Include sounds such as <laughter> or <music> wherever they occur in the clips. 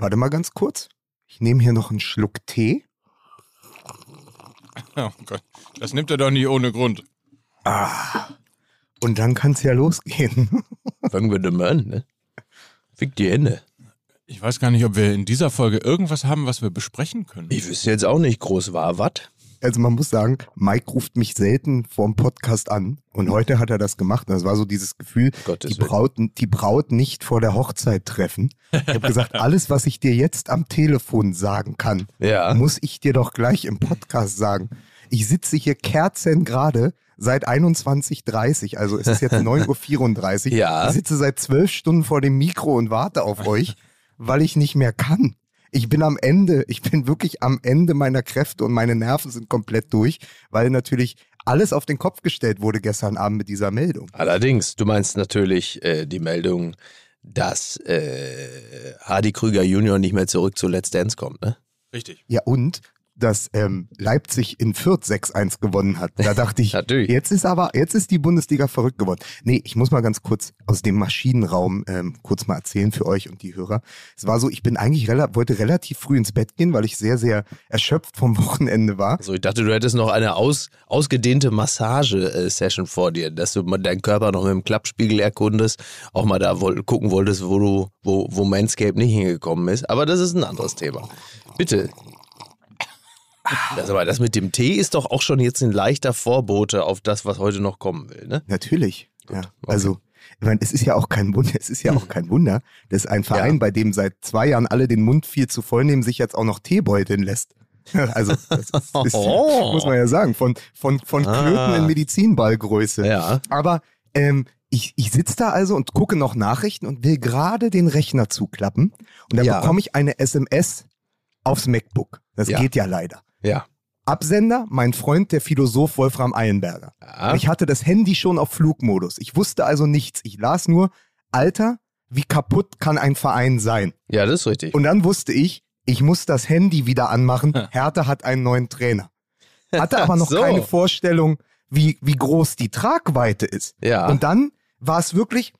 Warte mal ganz kurz. Ich nehme hier noch einen Schluck Tee. Oh Gott, das nimmt er doch nicht ohne Grund. Ah. Und dann kann es ja losgehen. <laughs> Fangen wir doch mal an, ne? Fick die Hände. Ich weiß gar nicht, ob wir in dieser Folge irgendwas haben, was wir besprechen können. Ich wüsste jetzt auch nicht groß war, was? Also man muss sagen, Mike ruft mich selten vorm Podcast an und heute hat er das gemacht. Das war so dieses Gefühl, Gottes die. Braut, die Braut nicht vor der Hochzeit treffen. Ich habe gesagt, <laughs> alles, was ich dir jetzt am Telefon sagen kann, Ja. muss ich dir doch gleich im Podcast sagen. Ich sitze hier kerzengerade seit 21.30 also es ist jetzt <laughs> 9.34 Uhr. Ja. Ich sitze seit zwölf Stunden vor dem Mikro und warte auf euch, weil ich nicht mehr kann. Ich bin am Ende, <laughs> ich bin wirklich am Ende meiner Kräfte und meine Nerven sind komplett durch, weil natürlich alles auf den Kopf gestellt wurde gestern Abend mit dieser Meldung. Allerdings, du meinst natürlich äh, die Meldung, dass äh, Hardy Krüger Junior nicht mehr zurück zu Let's Dance kommt, ne? Richtig. Ja, und dass ähm, Leipzig in Fürth 6-1 gewonnen hat. Da dachte ich, <laughs> Natürlich. jetzt ist aber, jetzt ist die Bundesliga verrückt geworden. Nee, ich muss mal ganz kurz aus dem Maschinenraum ähm, kurz mal erzählen für euch und die Hörer. Es war so, ich bin eigentlich rela wollte relativ früh ins Bett gehen, weil ich sehr, sehr erschöpft vom <laughs> Wochenende war. Also ich dachte, du hättest noch eine aus, ausgedehnte Massage-Session vor dir, dass du mal deinen Körper noch mit dem Klappspiegel erkundest, auch mal da woll gucken wolltest, wo du, wo, wo Manscape nicht hingekommen ist. Aber das ist ein anderes Thema. Bitte. Das, aber das mit dem Tee ist doch auch schon jetzt ein leichter Vorbote auf das, was heute noch kommen will, ne? Natürlich. ja. okay. Also, ich meine, es ist ja auch kein Wunder, es ist ja auch kein Wunder, dass ein Verein, Ja. bei dem seit zwei Jahren alle den Mund viel zu voll nehmen, sich jetzt auch noch Teebeuteln lässt. <laughs> Also, das ist, ist, Oh. muss man ja sagen, von, von, von Ah. Klöten in Medizinballgröße. Ja. Aber ähm, ich, ich sitze da also und gucke noch Nachrichten und will gerade den Rechner zuklappen. Und dann Ja. bekomme ich eine SMS aufs MacBook. Das Ja. geht ja leider. Ja. Absender, mein Freund, der Philosoph Wolfram Eilenberger. Ja. Ich hatte das Handy schon auf Flugmodus. Ich wusste also nichts. Ich las nur, Alter, wie kaputt kann ein Verein sein? ja, das ist richtig. Und dann wusste ich, ich muss das Handy wieder anmachen. <laughs> Hertha hat einen neuen Trainer. Hatte aber noch <laughs> So. keine Vorstellung, wie, wie groß die Tragweite ist. Ja. Und dann war es wirklich,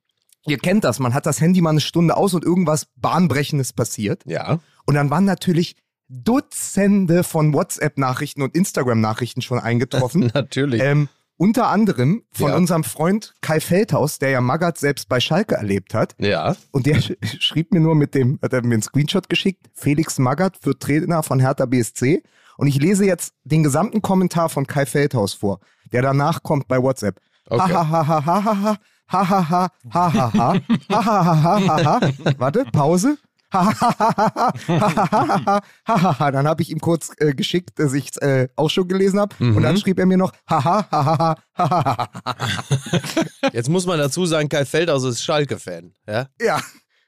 ihr kennt das, man hat das Handy mal eine Stunde aus und irgendwas Bahnbrechendes passiert. ja. Und dann waren natürlich Dutzende von WhatsApp-Nachrichten und Instagram-Nachrichten schon eingetroffen. Natürlich. ähm, unter anderem von Ja. unserem Freund Kai Feldhaus, der ja Magath selbst bei Schalke erlebt hat. ja. Und der sch schrieb mir nur mit dem, hat er mir einen Screenshot geschickt, Felix Magath für Trainer von Hertha BSC. Und ich lese jetzt den gesamten Kommentar von Kai Feldhaus vor, der danach kommt bei WhatsApp. Okay. Ha ha ha ha ha ha ha ha ha ha ha ha ha ha ha ha ha ha Warte, Pause dann habe ich ihm kurz äh, geschickt, dass ich es äh, auch schon gelesen habe. Mhm. Und dann schrieb er mir noch, Jetzt muss man dazu sagen, Kai Feldhaus ist Schalke-Fan. Ja? ja,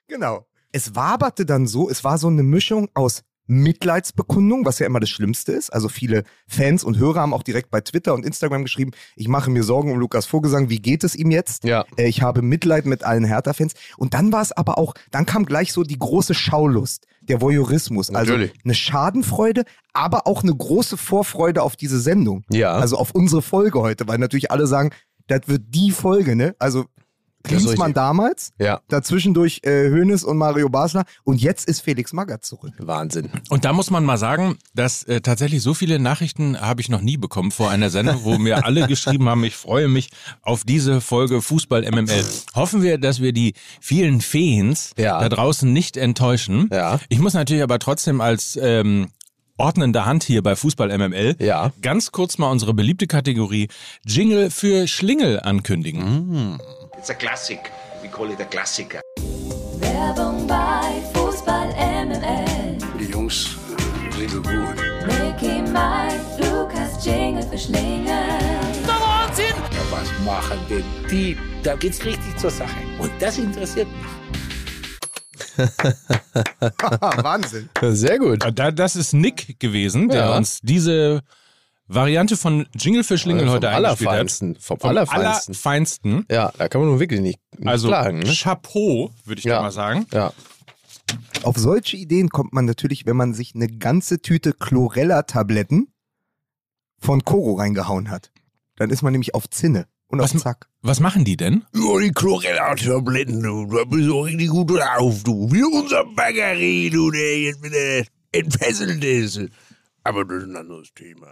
genau. Es waberte dann so, es war so eine Mischung aus Mitleidsbekundung, was ja immer das Schlimmste ist. Also viele Fans und Hörer haben auch direkt bei Twitter und Instagram geschrieben, ich mache mir Sorgen um Lukas Vogelsang, wie geht es ihm jetzt? Ja. Äh, Ich habe Mitleid mit allen Hertha-Fans. Und dann war es aber auch, dann kam gleich so die große Schaulust, der Voyeurismus. Natürlich. Also eine Schadenfreude, aber auch eine große Vorfreude auf diese Sendung. Ja. Also auf unsere Folge heute, weil natürlich alle sagen, das wird die Folge, ne? Also Klinsmann richtig. damals, Ja. dazwischendurch äh, Hoeneß und Mario Basler und jetzt ist Felix Magath zurück. Wahnsinn. Und da muss man mal sagen, dass äh, tatsächlich so viele Nachrichten habe ich noch nie bekommen vor einer Sendung, wo mir alle <laughs> geschrieben haben, ich freue mich auf diese Folge Fußball MML. Hoffen wir, dass wir die vielen Fans Ja. da draußen nicht enttäuschen. Ja. Ich muss natürlich aber trotzdem als ähm, ordnende Hand hier bei Fußball MML Ja. ganz kurz mal unsere beliebte Kategorie Jingle für Schlingel ankündigen. It's a classic. We call it a Klassiker. Werbung bei Fußball MML. Die Jungs sind so gut. Mickey, Mike, Lukas, Jingle für Schlingel. Ja, was machen denn die? Da geht's richtig zur Sache. Und das interessiert mich. <laughs> Wahnsinn. Sehr gut. Da, das ist Nick gewesen, der Ja. uns diese Variante von Jingle für Schlingel Vom heute eingespielt hat. Allerfeinsten. Vom, Vom Allerfeinsten. Allerfeinsten. Ja, da kann man nun wirklich nicht, nicht Also klagen. Ne? Chapeau, würde ich Ja. da mal sagen. Ja. Auf solche Ideen kommt man natürlich, wenn man sich eine ganze Tüte Chlorella-Tabletten von Koro reingehauen hat. Dann ist man nämlich auf Zinne und auf Was- Zack. Was machen die denn? Ja, die Chlorella-Tabletten, du, da bist du richtig gut drauf, du. Wie unser Baggerie, du, der jetzt wieder entfesselt ist. Aber das ist ein anderes Thema.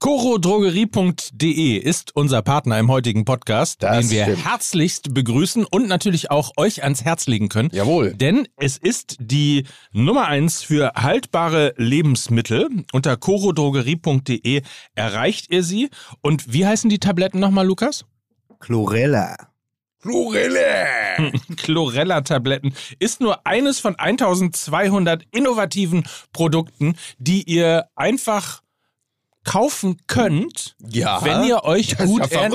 Corodrogerie.de ist unser Partner im heutigen Podcast, Das den wir stimmt. herzlichst begrüßen und natürlich auch euch ans Herz legen können. Jawohl. Denn es ist die Nummer eins für haltbare Lebensmittel. Unter corodrogerie.de erreicht ihr sie. Und wie heißen die Tabletten nochmal, Lukas? Chlorella. Chlorella! <laughs> Chlorella-Tabletten ist nur eines von 1200 innovativen Produkten, die ihr einfach kaufen könnt, Ja. wenn ihr euch gut ja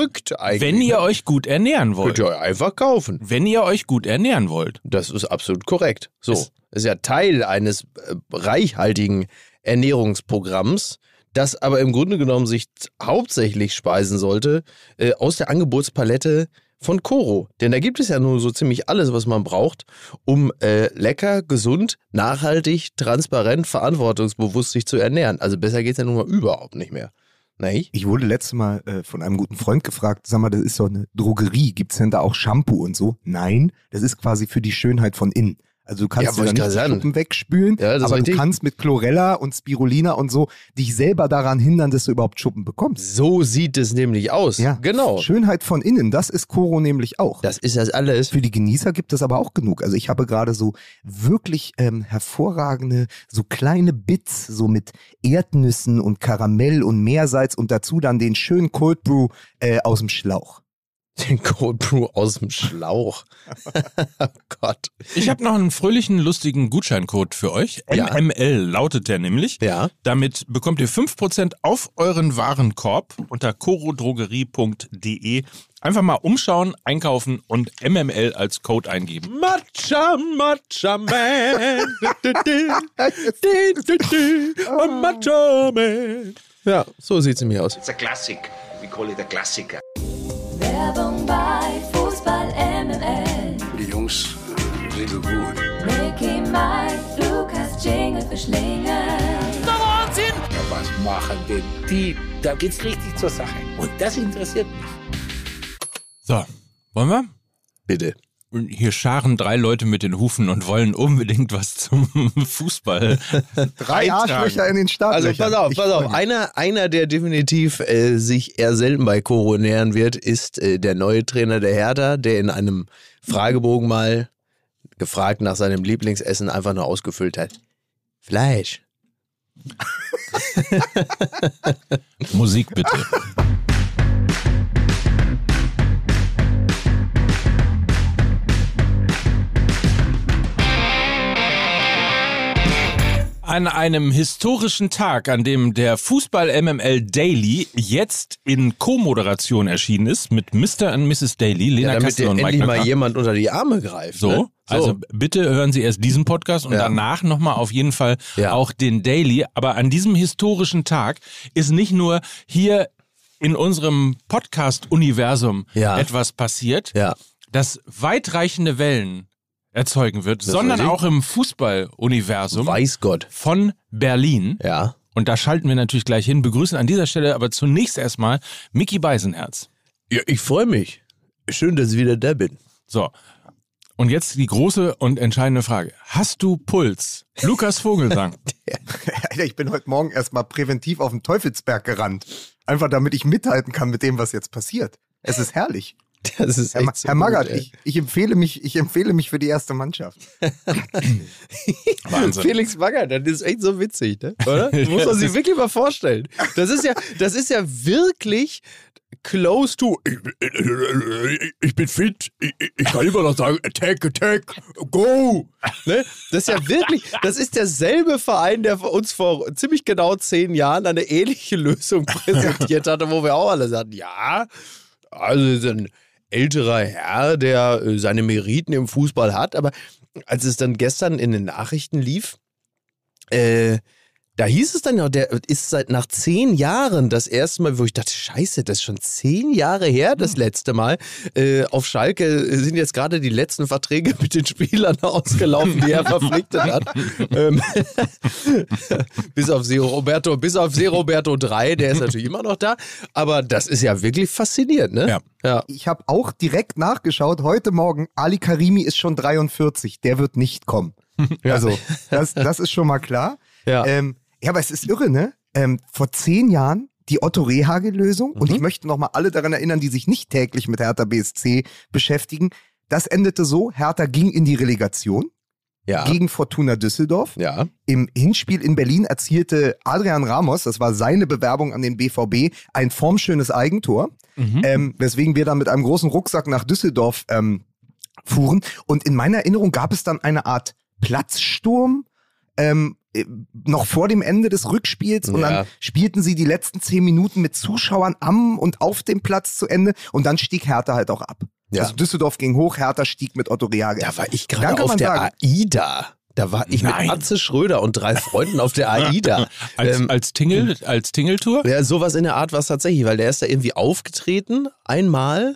wenn ihr euch gut ernähren wollt. Könnt ihr einfach kaufen. Wenn ihr euch gut ernähren wollt. Das ist absolut korrekt. So, Ist- ist ja Teil eines äh, reichhaltigen Ernährungsprogramms, das aber im Grunde genommen sich hauptsächlich speisen sollte äh, aus der Angebotspalette von Coro. Denn da gibt es ja nur so ziemlich alles, was man braucht, um äh, lecker, gesund, nachhaltig, transparent, verantwortungsbewusst sich zu ernähren. Also besser geht's ja nun mal überhaupt nicht mehr. Nicht? Ich wurde letztes Mal äh, von einem guten Freund gefragt, sag mal, das ist doch eine Drogerie, gibt's denn da auch Shampoo und so? Nein, das ist quasi für die Schönheit von innen. Also du kannst Ja, dir nicht die. Schuppen wegspülen, Ja, das aber du kannst mit Chlorella und Spirulina und so dich selber daran hindern, dass du überhaupt Schuppen bekommst. So sieht es nämlich aus. Ja, Genau. Schönheit von innen, das ist Coro nämlich auch. Das ist das alles. Für die Genießer gibt es aber auch genug. Also ich habe gerade so wirklich ähm, hervorragende, so kleine Bits, so mit Erdnüssen und Karamell und Meersalz und dazu dann den schönen Cold Brew äh, aus dem Schlauch. Den Cold Brew aus dem Schlauch. <laughs> oh Gott. Ich habe noch einen fröhlichen, lustigen Gutscheincode für euch. Ja. MML lautet der nämlich. Ja. Damit bekommt ihr 5% auf euren Warenkorb unter corodrogerie.de. Einfach mal umschauen, einkaufen und MML als Code eingeben. Matcha, Matcha Man. <laughs> Matcha Man. Ja, so sieht's nämlich aus. It's a classic. We call it a Klassiker. Mike, Lukas, Jingle für Schlingel. Ja, was machen denn die? Da geht's richtig zur Sache. Und das interessiert mich. So, wollen wir? Bitte. Und Hier scharen drei Leute mit den Hufen und wollen unbedingt was zum <laughs> Fußball. Drei. Arschlöcher in den Also Startlöchern. pass auf, Ich pass auf. Einer, einer, der definitiv äh, sich eher selten bei Koro nähern wird, ist äh, der neue Trainer der Hertha, der in einem Fragebogen mal gefragt nach seinem Lieblingsessen einfach nur ausgefüllt hat. Fleisch. <laughs> Musik bitte. An einem historischen Tag, an dem der Fußball MML Daily jetzt in Co-Moderation erschienen ist mit Mr. und Mrs. Daily, Lena Ja, damit Kassel dir und Mike endlich mal Nöcker. jemand unter die Arme greift. So, ne? Also bitte hören Sie erst diesen Podcast und Ja. danach nochmal auf jeden Fall Ja. auch den Daily. Aber an diesem historischen Tag ist nicht nur hier in unserem Podcast-Universum Ja. etwas passiert, Ja. das weitreichende Wellen erzeugen wird, ist sondern auch im Fußball-Universum Weiß Gott. von Berlin. Ja. Und da schalten wir natürlich gleich hin. Begrüßen an dieser Stelle aber zunächst erstmal Mickey Beisenherz. Ja, ich freue mich. Schön, dass ich wieder da bin. So. Und jetzt die große und entscheidende Frage. Hast du Puls? Lukas Vogelsang. <laughs> Alter, ich bin heute Morgen erstmal präventiv auf den Teufelsberg gerannt. Einfach damit ich mithalten kann mit dem, was jetzt passiert. Es ist herrlich. <laughs> Das ist Herr, echt so Herr Magath, ich, ich, empfehle mich, ich empfehle mich für die erste Mannschaft. <laughs> <laughs> Wahnsinn. Felix Magath, das ist echt so witzig, ne? oder? Das muss man sich wirklich mal vorstellen. Das ist ja, das ist ja wirklich close to. Ich, ich bin fit. Ich, ich kann immer noch sagen, attack, attack, go. Ne? Das ist ja wirklich, das ist derselbe Verein, der uns vor ziemlich genau zehn Jahren eine ähnliche Lösung präsentiert hatte, wo wir auch alle sagten, ja, also ein älterer Herr, der äh, seine Meriten im Fußball hat, aber als es dann gestern in den Nachrichten lief, äh, Da hieß es dann ja, der ist seit nach zehn Jahren das erste Mal, wo ich dachte, scheiße, das ist schon zehn Jahre her, das letzte Mal. Äh, auf Schalke sind jetzt gerade die letzten Verträge mit den Spielern <laughs> ausgelaufen, die er <laughs> verpflichtet hat. ähm, <laughs> bis auf Se Roberto, bis auf Se Roberto 3, der ist natürlich immer noch da. Aber das ist ja wirklich faszinierend, ne? Ja. ja. Ich habe auch direkt nachgeschaut, heute Morgen, Ali Karimi ist schon 43, der wird nicht kommen. Also, das, das ist schon mal klar. Ja. Ähm, ja, aber es ist irre, ne? Ähm, vor zehn Jahren die Otto Rehagel-Lösung und Mhm. ich möchte nochmal alle daran erinnern, die sich nicht täglich mit Hertha BSC beschäftigen. Das endete so, Hertha ging in die Relegation Ja. gegen Fortuna Düsseldorf. Ja. Im Hinspiel in Berlin erzielte Adrian Ramos, das war seine Bewerbung an den BVB, ein formschönes Eigentor, ähm, weswegen wir dann mit einem großen Rucksack nach Düsseldorf ähm, fuhren. Und in meiner Erinnerung gab es dann eine Art Platzsturm. Ähm, äh, noch vor dem Ende des Rückspiels und Ja. dann spielten sie die letzten zehn Minuten mit Zuschauern am und auf dem Platz zu Ende und dann stieg Hertha halt auch ab. Ja. Also Düsseldorf ging hoch, Hertha stieg mit Otto Rehagel. Da war ich gerade auf der sagen- AIDA. Da war ich Nein. mit Atze Schröder und drei Freunden auf der AIDA. <laughs> Als, Ähm, als Tingle, als Tingeltour? Ja, sowas in der Art war es tatsächlich, weil der ist da irgendwie aufgetreten, einmal.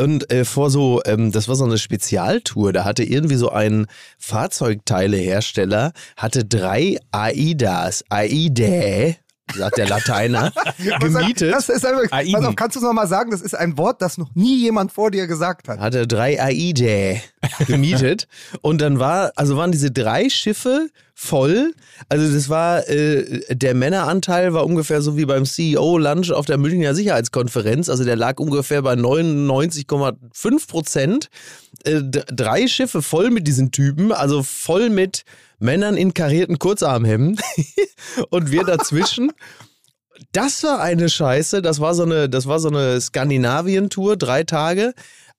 Und äh, vor so, ähm, das war so eine Spezialtour, da hatte irgendwie so ein Fahrzeugteilehersteller, hatte drei AIDAs, AIDA, sagt der Lateiner, <laughs> gemietet. Das ist einfach, pass auf, kannst du noch mal sagen, das ist ein Wort, das noch nie jemand vor dir gesagt hat. hatte drei AIDA gemietet und dann war, also waren diese drei Schiffe voll. Also das war, äh, der Männeranteil war ungefähr so wie beim CEO-Lunch auf der Münchner Sicherheitskonferenz. Also der lag ungefähr bei 99,5 Prozent. Äh, drei Schiffe voll mit diesen Typen, also voll mit Männern in karierten Kurzarmhemden <laughs> und wir dazwischen. Das war eine Scheiße. Das war so eine, das war so eine Skandinavien-Tour, drei Tage.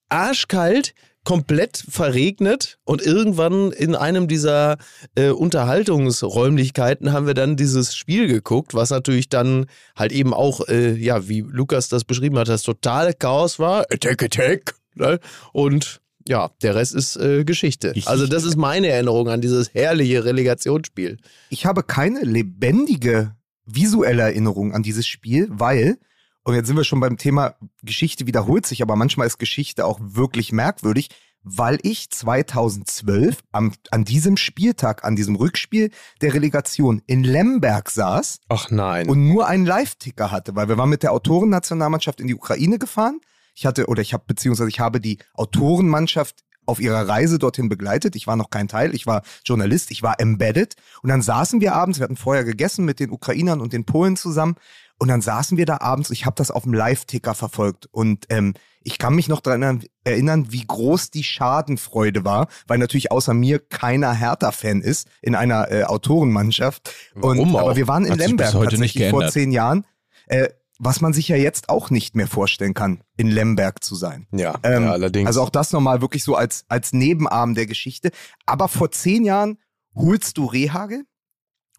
Arschkalt, komplett verregnet und irgendwann in einem dieser äh, Unterhaltungsräumlichkeiten haben wir dann dieses Spiel geguckt, was natürlich dann halt eben auch, äh, ja, wie Lukas das beschrieben hat, das totale Chaos war. Attack, attack. Ne? Und ja, der Rest ist äh, Geschichte. Ich- also das ist meine Erinnerung an dieses herrliche Relegationsspiel. Ich habe keine lebendige visuelle Erinnerung an dieses Spiel, weil, und jetzt sind wir schon beim Thema Geschichte wiederholt sich, aber manchmal ist Geschichte auch wirklich merkwürdig, weil ich 2012 am, an diesem Spieltag, an diesem Rückspiel der Relegation in Lemberg saß Ach nein. und nur einen Live-Ticker hatte, weil wir waren mit der Autorennationalmannschaft in die Ukraine gefahren. Ich hatte, oder ich habe, beziehungsweise ich habe die Autorenmannschaft auf ihrer Reise dorthin begleitet. Ich war noch kein Teil, ich war Journalist, ich war embedded. Und dann saßen wir abends, wir hatten vorher gegessen mit den Ukrainern und den Polen zusammen. Und dann saßen wir da abends, ich habe das auf dem Live-Ticker verfolgt. Und ähm, ich kann mich noch daran erinnern, wie groß die Schadenfreude war, weil natürlich außer mir keiner Hertha-Fan ist in einer äh, Autorenmannschaft. Und, Warum auch? aber wir waren in Hat Lemberg bis heute nicht vor zehn Jahren. Äh, was man sich ja jetzt auch nicht mehr vorstellen kann, in Lemberg zu sein. ja, Ähm, ja, allerdings. Also auch das nochmal wirklich so als, als Nebenarm der Geschichte. Aber vor zehn Jahren holst du Rehagel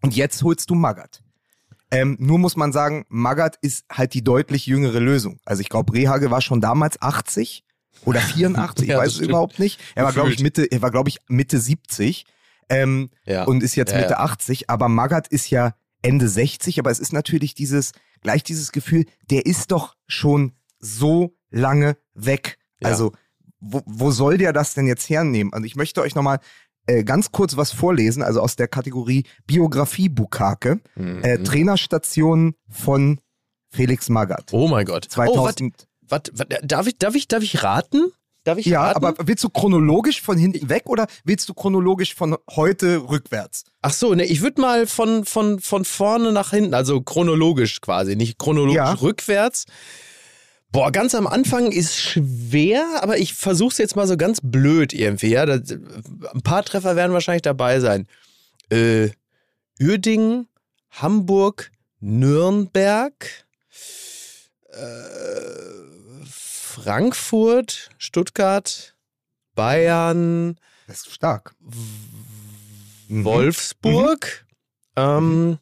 und jetzt holst du Magath. Ähm, nur muss man sagen, Magath ist halt die deutlich jüngere Lösung. Also ich glaube, Rehagel war schon damals 80 oder <laughs> 84, Ja, ich weiß es stimmt. überhaupt nicht. Er war, glaube ich. Mitte, er war, glaube ich, Mitte 70 ähm, ja. und ist jetzt Ja, Mitte ja. 80, aber Magath ist ja Ende 60, aber es ist natürlich dieses, gleich dieses Gefühl, der ist doch schon so lange weg. Ja. Also, wo, wo soll der das denn jetzt hernehmen? Und ich möchte euch nochmal äh, ganz kurz was vorlesen, also aus der Kategorie Biografie Bukake, Mhm. äh, Trainerstation von Felix Magath. oh mein Gott. Oh, wat, 2000, wat, wat, darf, ich, darf, ich, darf ich raten? Darf ich ja, raten? aber willst du chronologisch von hinten weg oder willst du chronologisch von heute rückwärts? Ach so, ne, ich würde mal von, von, von vorne nach hinten, also chronologisch quasi, nicht chronologisch Ja. rückwärts. Boah, ganz am Anfang ist schwer, aber ich versuch's jetzt mal so ganz blöd irgendwie. Ja? Das, ein paar Treffer werden wahrscheinlich dabei sein. Äh, Uerdingen, Hamburg, Nürnberg, äh, Frankfurt, Stuttgart, Bayern, Das ist stark. Mhm. Wolfsburg. Ähm,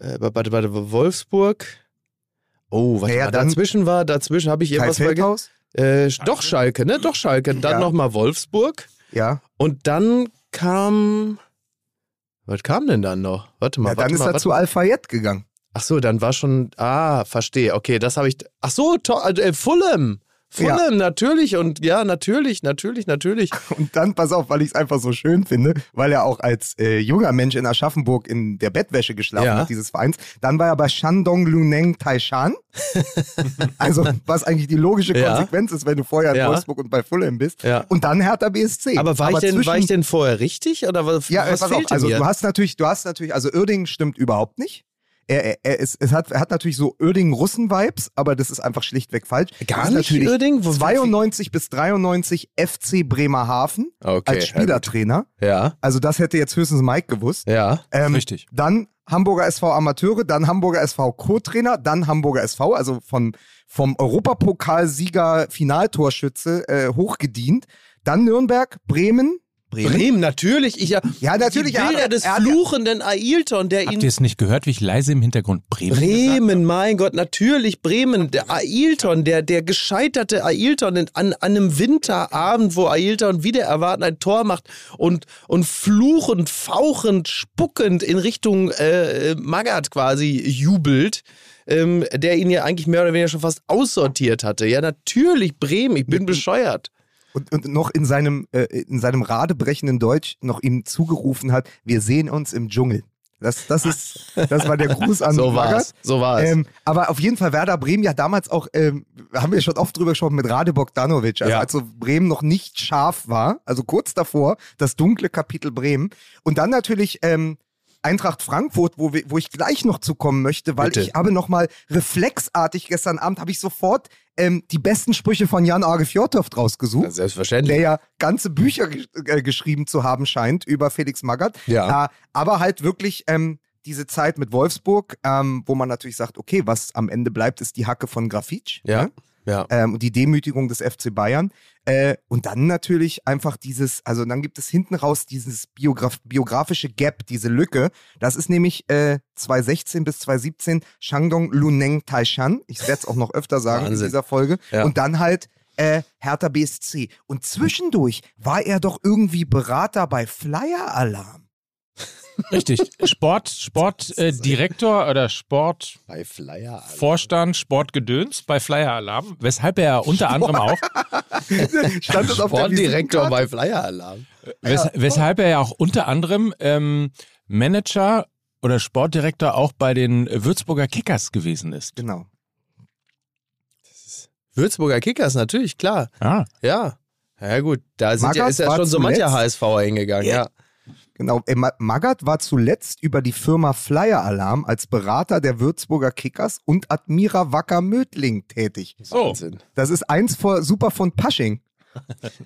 äh, warte, warte, Wolfsburg. Oh, was Naja, dazwischen war? Dazwischen habe ich irgendwas vergessen. Äh, doch Schalke, ne? Doch Schalke. Dann Ja. nochmal Wolfsburg. Ja. Und dann kam. Was kam denn dann noch? Warte mal, Ja, warte dann ist mal, er warte zu Al-Fayed gegangen. Ach so, dann war schon. Ah, verstehe. Okay, das habe ich. Ach so, to, äh, Fulham. Fulham, natürlich und ja, natürlich, natürlich, natürlich. <laughs> Und dann, pass auf, weil ich es einfach so schön finde, weil er auch als äh, junger Mensch in Aschaffenburg in der Bettwäsche geschlafen Ja. hat, dieses Vereins. Dann war er bei Shandong Luneng Taishan. <laughs> also, was eigentlich die logische Ja. Konsequenz ist, wenn du vorher in Ja. Wolfsburg und bei Fulham bist. Ja. Und dann Hertha BSC. Aber war, ich, denn, war zwischen- ich denn vorher richtig oder was, Ja, was pass fehlt auf, also mir? du hast natürlich, du hast natürlich, also Uerdingen stimmt überhaupt nicht. Er, er, ist, es hat, er hat natürlich so Uerdingen-Russen-Vibes, aber das ist einfach schlichtweg falsch. Gar nicht? Wo- 92 bis 93 FC Bremerhaven Okay, als Spielertrainer. Ja, Also das hätte jetzt höchstens Mike gewusst. ja. Ähm, Richtig. Dann Hamburger SV Amateure, dann Hamburger SV Co-Trainer, dann Hamburger SV, also von, vom Europapokalsieger Finaltorschütze äh, hochgedient. Dann Nürnberg, Bremen. Bremen, natürlich. Ich, ja, Ja, natürlich, Die er Bilder des er hat ja- fluchenden Ailton, der Habt ihn ihr es nicht gehört, wie ich leise im Hintergrund Bremen, gesagt Bremen, mein Gott, natürlich Bremen. Der Ailton, der, der gescheiterte Ailton an, an einem Winterabend, wo Ailton wieder erwarten ein Tor macht und, und fluchend, fauchend, spuckend in Richtung äh, Magath quasi jubelt. Ähm, der ihn ja eigentlich mehr oder weniger schon fast aussortiert hatte. Ja, natürlich Bremen, ich bin bescheuert. Und, und noch in seinem, äh, in seinem radebrechenden Deutsch noch ihm zugerufen hat, wir sehen uns im Dschungel. Das, das, ist, das war der <laughs> Gruß an So Magath. war's, so war's. Ähm, aber auf jeden Fall Werder Bremen ja damals auch, ähm, haben wir schon oft drüber gesprochen mit Rade Bogdanovic, also Ja. als so Bremen noch nicht scharf war, also kurz davor, das dunkle Kapitel Bremen. Und dann natürlich ähm, Eintracht Frankfurt, wo, wir, wo ich gleich noch zukommen möchte, weil Bitte. ich habe nochmal reflexartig gestern Abend, habe ich sofort ähm, die besten Sprüche von Jan Arge Fjordhoft rausgesucht. Ja, selbstverständlich. Der ja ganze Bücher gesch äh, geschrieben zu haben scheint über Felix Magath. Ja. Äh, aber halt wirklich ähm, diese Zeit mit Wolfsburg, ähm, wo man natürlich sagt, okay, was am Ende bleibt, ist die Hacke von Grafitsch. Ja, ne? Ja. Ähm, und die Demütigung des FC Bayern. Äh, und dann natürlich einfach dieses, also dann gibt es hinten raus dieses Biograf biografische Gap, diese Lücke. Das ist nämlich äh, 2016 bis 2017 Shandong Luneng Taishan. Ich werde es auch noch öfter sagen Wahnsinn. in dieser Folge. Ja. Und dann halt äh, Hertha BSC. Und zwischendurch war er doch irgendwie Berater bei Flyer Alarm. Richtig. Sport, Sportdirektor <laughs> äh, Direktor oder Sportvorstand, Bei Flyer. Sportgedöns bei Flyer Alarm, weshalb er unter anderem auch, <laughs> Stand das Sportdirektor bei Flyer Alarm. wes, weshalb er ja auch unter anderem ähm, Manager oder Sportdirektor auch bei den Würzburger Kickers gewesen ist. Genau. Würzburger Kickers, natürlich, klar. Ah, Ja. Ja gut, da sind ja, ist ja schon so mancher HSVer hingegangen, ja. Genau, Ma- Magath war zuletzt über die Firma Flyer Alarm als Berater der Würzburger Kickers und Admira Wacker Mödling tätig. so. Wahnsinn. Das ist eins vor super von Pasching.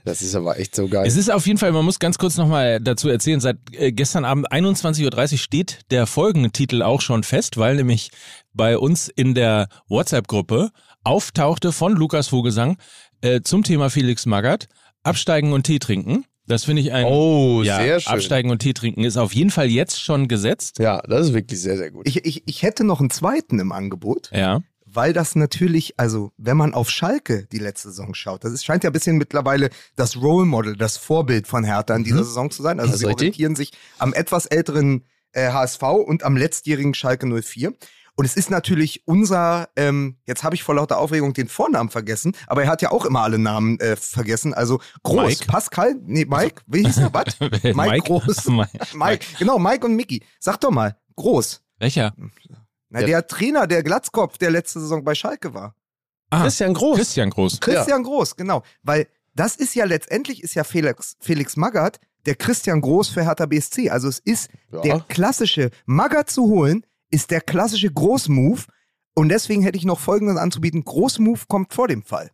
Das ist aber echt so geil. Es ist auf jeden Fall, man muss ganz kurz nochmal dazu erzählen, seit äh, gestern Abend 21.30 Uhr steht der Folgentitel auch schon fest, weil nämlich bei uns in der WhatsApp-Gruppe auftauchte von Lukas Vogelsang äh, zum Thema Felix Magath, Absteigen und Tee trinken. Das finde ich ein... oh, ja, sehr schön. Absteigen und Tee trinken ist auf jeden Fall jetzt schon gesetzt. Ja, das ist wirklich sehr, sehr gut. Ich, ich, ich hätte noch einen zweiten im Angebot, Ja. weil das natürlich, also wenn man auf Schalke die letzte Saison schaut, das ist, scheint ja ein bisschen mittlerweile das Role Model, das Vorbild von Hertha in dieser Saison zu sein. Also Das sie orientieren sich am etwas älteren äh, HSV und am letztjährigen Schalke 04. Und es ist natürlich unser, ähm, jetzt habe ich vor lauter Aufregung den Vornamen vergessen, aber er hat ja auch immer alle Namen äh, vergessen. Also Groß, Mike. Pascal, nee, Mike, wie hieß er? Was? <laughs> Mike, Mike? Groß. <laughs> Mike. Mike, genau, Mike und Mickey. Sag doch mal, Groß. Welcher? Na, Ja. der Trainer, der Glatzkopf, der letzte Saison bei Schalke war. Ah, Christian Groß. Christian Groß. Christian Groß, genau. Weil das ist ja letztendlich ist ja Felix, Felix Magath der Christian Groß für Hertha BSC. Also es ist Ja. der klassische Magath zu holen, ist der klassische Großmove. Und deswegen hätte ich noch Folgendes anzubieten. Großmove kommt vor dem Fall.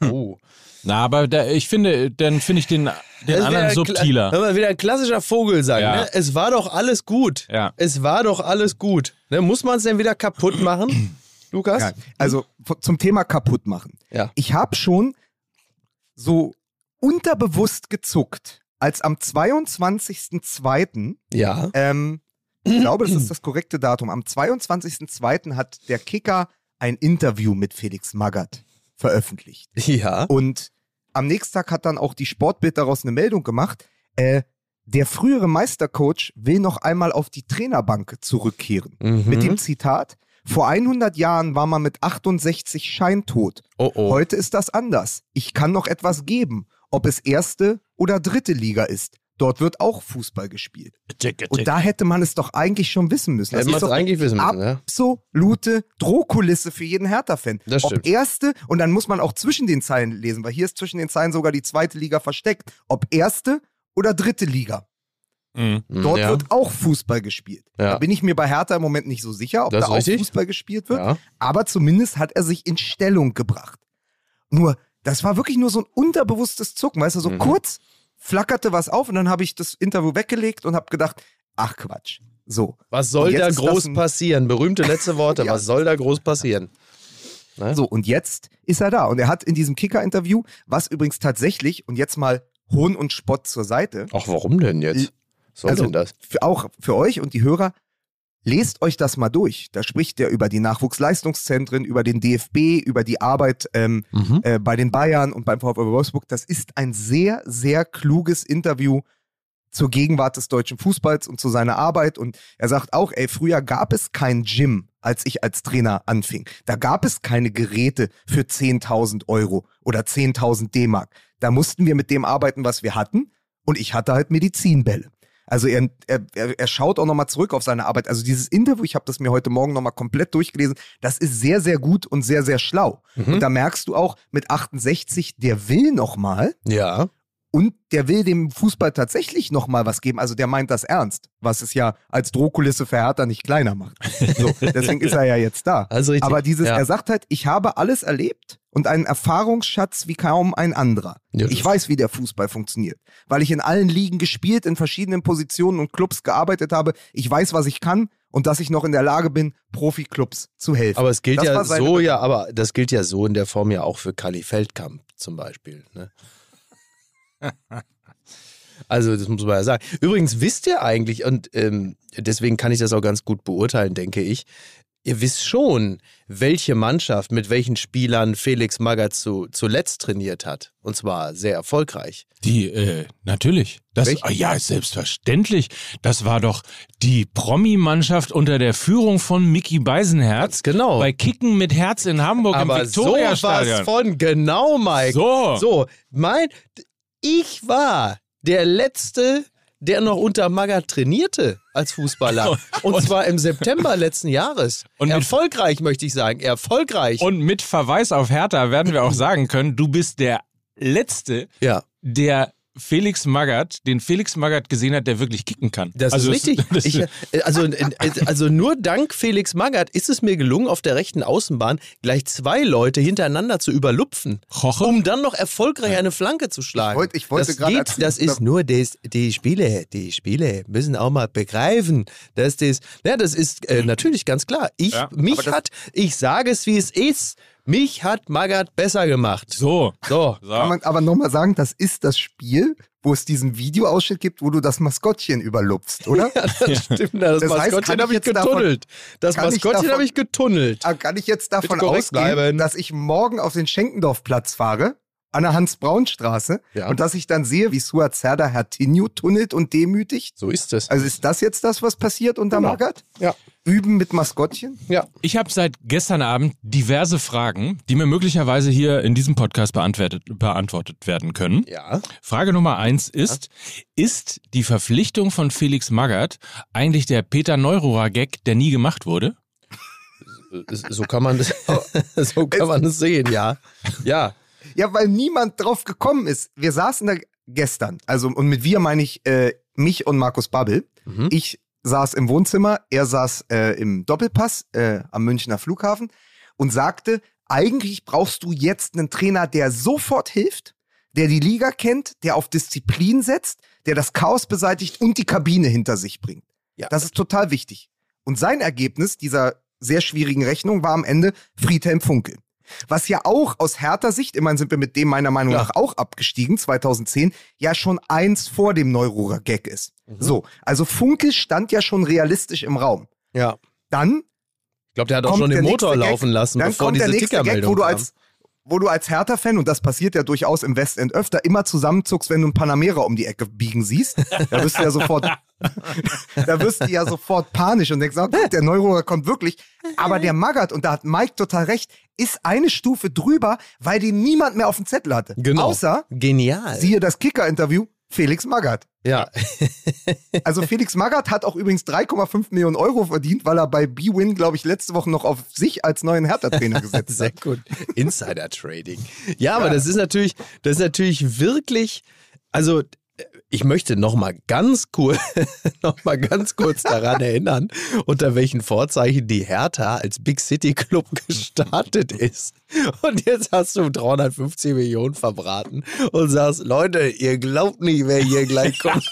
Oh. Na, aber da, ich finde, dann finde ich den, den anderen subtiler. mal, wieder ein klassischer Vogelsang. Ja. Ne? Es war doch alles gut. Ja. Es war doch alles gut. Ne? Muss man es denn wieder kaputt machen, <clears throat> Lukas? Ja, also zum Thema kaputt machen. Ja. Ich habe schon so unterbewusst gezuckt, als am 22.02. Ja. Ähm, ich <clears throat> glaube, das ist das korrekte Datum. Am 22.02. hat der Kicker ein Interview mit Felix Magath veröffentlicht. Ja. Und am nächsten Tag hat dann auch die Sportbild daraus eine Meldung gemacht. Äh, der frühere Meistercoach will noch einmal auf die Trainerbank zurückkehren. Mhm. Mit dem Zitat, vor 100 Jahren war man mit 68 scheintot. Oh oh. Heute ist das anders. Ich kann noch etwas geben, ob es erste oder dritte Liga ist. Dort wird auch Fußball gespielt. Und da hätte man es doch eigentlich schon wissen müssen. Hätte ist man es doch eigentlich wissen müssen, ja. absolute Drohkulisse für jeden Hertha-Fan. Das Ob stimmt. erste, und dann muss man auch zwischen den Zeilen lesen, weil hier ist zwischen den Zeilen sogar die zweite Liga versteckt. Ob erste oder dritte Liga. Mhm. Dort ja. wird auch Fußball gespielt. Ja. Da bin ich mir bei Hertha im Moment nicht so sicher, ob Das da auch richtig. Fußball gespielt wird. Ja. Aber zumindest hat er sich in Stellung gebracht. Nur, das war wirklich nur so ein unterbewusstes Zucken, weißt du, so Mhm. kurz flackerte was auf und dann habe ich das Interview weggelegt und habe gedacht, ach Quatsch. So. Was soll da groß passieren? Berühmte letzte Worte. <laughs> Ja. Was soll da groß passieren? So, und jetzt ist er da. Und er hat in diesem Kicker-Interview, was übrigens tatsächlich, und jetzt mal Hohn und Spott zur Seite, Ach, warum denn jetzt? Was soll also denn das? Für, auch für euch und die Hörer, lest euch das mal durch. Da spricht er über die Nachwuchsleistungszentren, über den DFB, über die Arbeit ähm, Mhm. äh, bei den Bayern und beim VfL Wolfsburg. Das ist ein sehr, sehr kluges Interview zur Gegenwart des deutschen Fußballs und zu seiner Arbeit. Und er sagt auch, ey, früher gab es kein Gym, als ich als Trainer anfing. Da gab es keine Geräte für 10.000 Euro oder 10.000 D-Mark. Da mussten wir mit dem arbeiten, was wir hatten. Und ich hatte halt Medizinbälle. Also er, er, er schaut auch nochmal zurück auf seine Arbeit. Also dieses Interview, ich habe das mir heute Morgen nochmal komplett durchgelesen, das ist sehr, sehr gut und sehr, sehr schlau. Mhm. Und da merkst du auch, mit 68, der will nochmal Ja. und der will dem Fußball tatsächlich nochmal was geben. Also der meint das ernst, was es ja als Drohkulisse für Hertha nicht kleiner macht. So, deswegen ist er ja jetzt da. <laughs> Also richtig. Aber dieses, ja. er sagt halt, ich habe alles erlebt und einen Erfahrungsschatz wie kaum ein anderer. Ja, ich weiß, wie der Fußball funktioniert, weil ich in allen Ligen gespielt, in verschiedenen Positionen und Clubs gearbeitet habe. Ich weiß, was ich kann und dass ich noch in der Lage bin, Profi-Clubs zu helfen. Aber es gilt Das ja so, Be- ja, aber das gilt ja so in der Form ja auch für Kali Feldkamp zum Beispiel. Ne? <laughs> Also, das muss man ja sagen. Übrigens wisst ihr eigentlich, und ähm, deswegen kann ich das auch ganz gut beurteilen, denke ich, ihr wisst schon, welche Mannschaft mit welchen Spielern Felix Magath zu, zuletzt trainiert hat. Und zwar sehr erfolgreich. Die, äh, natürlich. Das, Welche? ah, ja, selbstverständlich. Das war doch die Promi-Mannschaft unter der Führung von Mickey Beisenherz. genau. Bei Kicken mit Herz in Hamburg Aber im Viktoriastadion. von genau, Mike. So. So, mein, ich war der Letzte, der noch unter Magath trainierte als Fußballer. <laughs> Und, zwar im September letzten Jahres. Und erfolgreich, möchte ich sagen. Erfolgreich. Und mit Verweis auf Hertha werden wir auch sagen können, du bist der Letzte, ja, der Felix Magath, den Felix Magath gesehen hat, der wirklich kicken kann. das Also ist richtig. <laughs> das- Ich, äh, also, also nur dank Felix Magath ist es mir gelungen, auf der rechten Außenbahn gleich zwei Leute hintereinander zu überlupfen. Roche? Um dann noch erfolgreich eine Flanke zu schlagen. Ich wollte- ich wollte das gerade geht, das ist nur das, die Spiele, die Spiele müssen auch mal begreifen, dass das, ja, das ist äh, natürlich ganz klar. Ich, Ja, mich hat, ich sage es wie es ist, mich hat Magath besser gemacht. so. So. so. Kann man aber nochmal sagen, das ist das Spiel, wo es diesen Videoausschnitt gibt, wo du das Maskottchen überlupfst, oder? Ja, das stimmt. Das, Das Maskottchen habe ich ich jetzt davon- getunnelt. Das Maskottchen habe ich getunnelt. Kann ich jetzt davon ausgehen, bleiben. dass ich morgen auf den Schenkendorfplatz fahre, an der Hans-Braun-Straße, Ja. und dass ich dann sehe, wie Suat Serdar Hertinho tunnelt und demütigt? So ist es. Also ist das jetzt das, was passiert unter Genau. Magath? Ja. Üben mit Maskottchen? Ja. Ich habe seit gestern Abend diverse Fragen, die mir möglicherweise hier in diesem Podcast beantwortet, beantwortet werden können. Ja. Frage Nummer eins ist, ist die Verpflichtung von Felix Magath eigentlich der Peter Neururer-Gag, der nie gemacht wurde? So kann man das, <laughs> so kann man das sehen, ja. Ja. Ja, weil niemand drauf gekommen ist. Wir saßen da gestern, also und mit wir meine ich äh, mich und Markus Babbel. Mhm. Ich saß im Wohnzimmer, er saß äh, im Doppelpass äh, am Münchner Flughafen und sagte, eigentlich brauchst du jetzt einen Trainer, der sofort hilft, der die Liga kennt, der auf Disziplin setzt, der das Chaos beseitigt und die Kabine hinter sich bringt. Ja. Das ist total wichtig. Und sein Ergebnis dieser sehr schwierigen Rechnung war am Ende Friedhelm Funkel. Was ja auch aus härter Sicht, immerhin sind wir mit dem meiner Meinung Ja. nach auch abgestiegen, 2010, ja schon eins vor dem Neururer Gag ist. Mhm. So, also Funkel stand ja schon realistisch im Raum. Ja. Dann Ich glaube, der hat auch schon den Motor nächste Gag. laufen lassen, dann bevor kommt diese der nächste Gag, wo du als wo du als Hertha-Fan, und das passiert ja durchaus im Westend öfter, immer zusammenzuckst, wenn du einen Panamera um die Ecke biegen siehst. Da wirst du ja sofort, <laughs> da wirst du ja sofort panisch und denkst, oh Gott, der Neurohrer kommt wirklich. Aber der Magath, und da hat Mike total recht, ist eine Stufe drüber, weil den niemand mehr auf dem Zettel hatte. Genau. Außer, Genial. siehe das Kicker-Interview, Felix Magath. ja. <laughs> Also Felix Magath hat auch übrigens 3,5 Millionen Euro verdient, weil er bei B-Win, glaube ich, letzte Woche noch auf sich als neuen Hertha-Trainer <laughs> gesetzt Sehr hat. gut. Insider Trading. Ja, aber das ist natürlich, das ist natürlich wirklich, also ich möchte noch mal ganz kurz, <laughs> noch mal ganz kurz daran erinnern, unter welchen Vorzeichen die Hertha als Big City Club gestartet ist. Und jetzt hast du 350 Millionen verbraten und sagst, Leute, ihr glaubt nicht, wer hier gleich <laughs> kommt.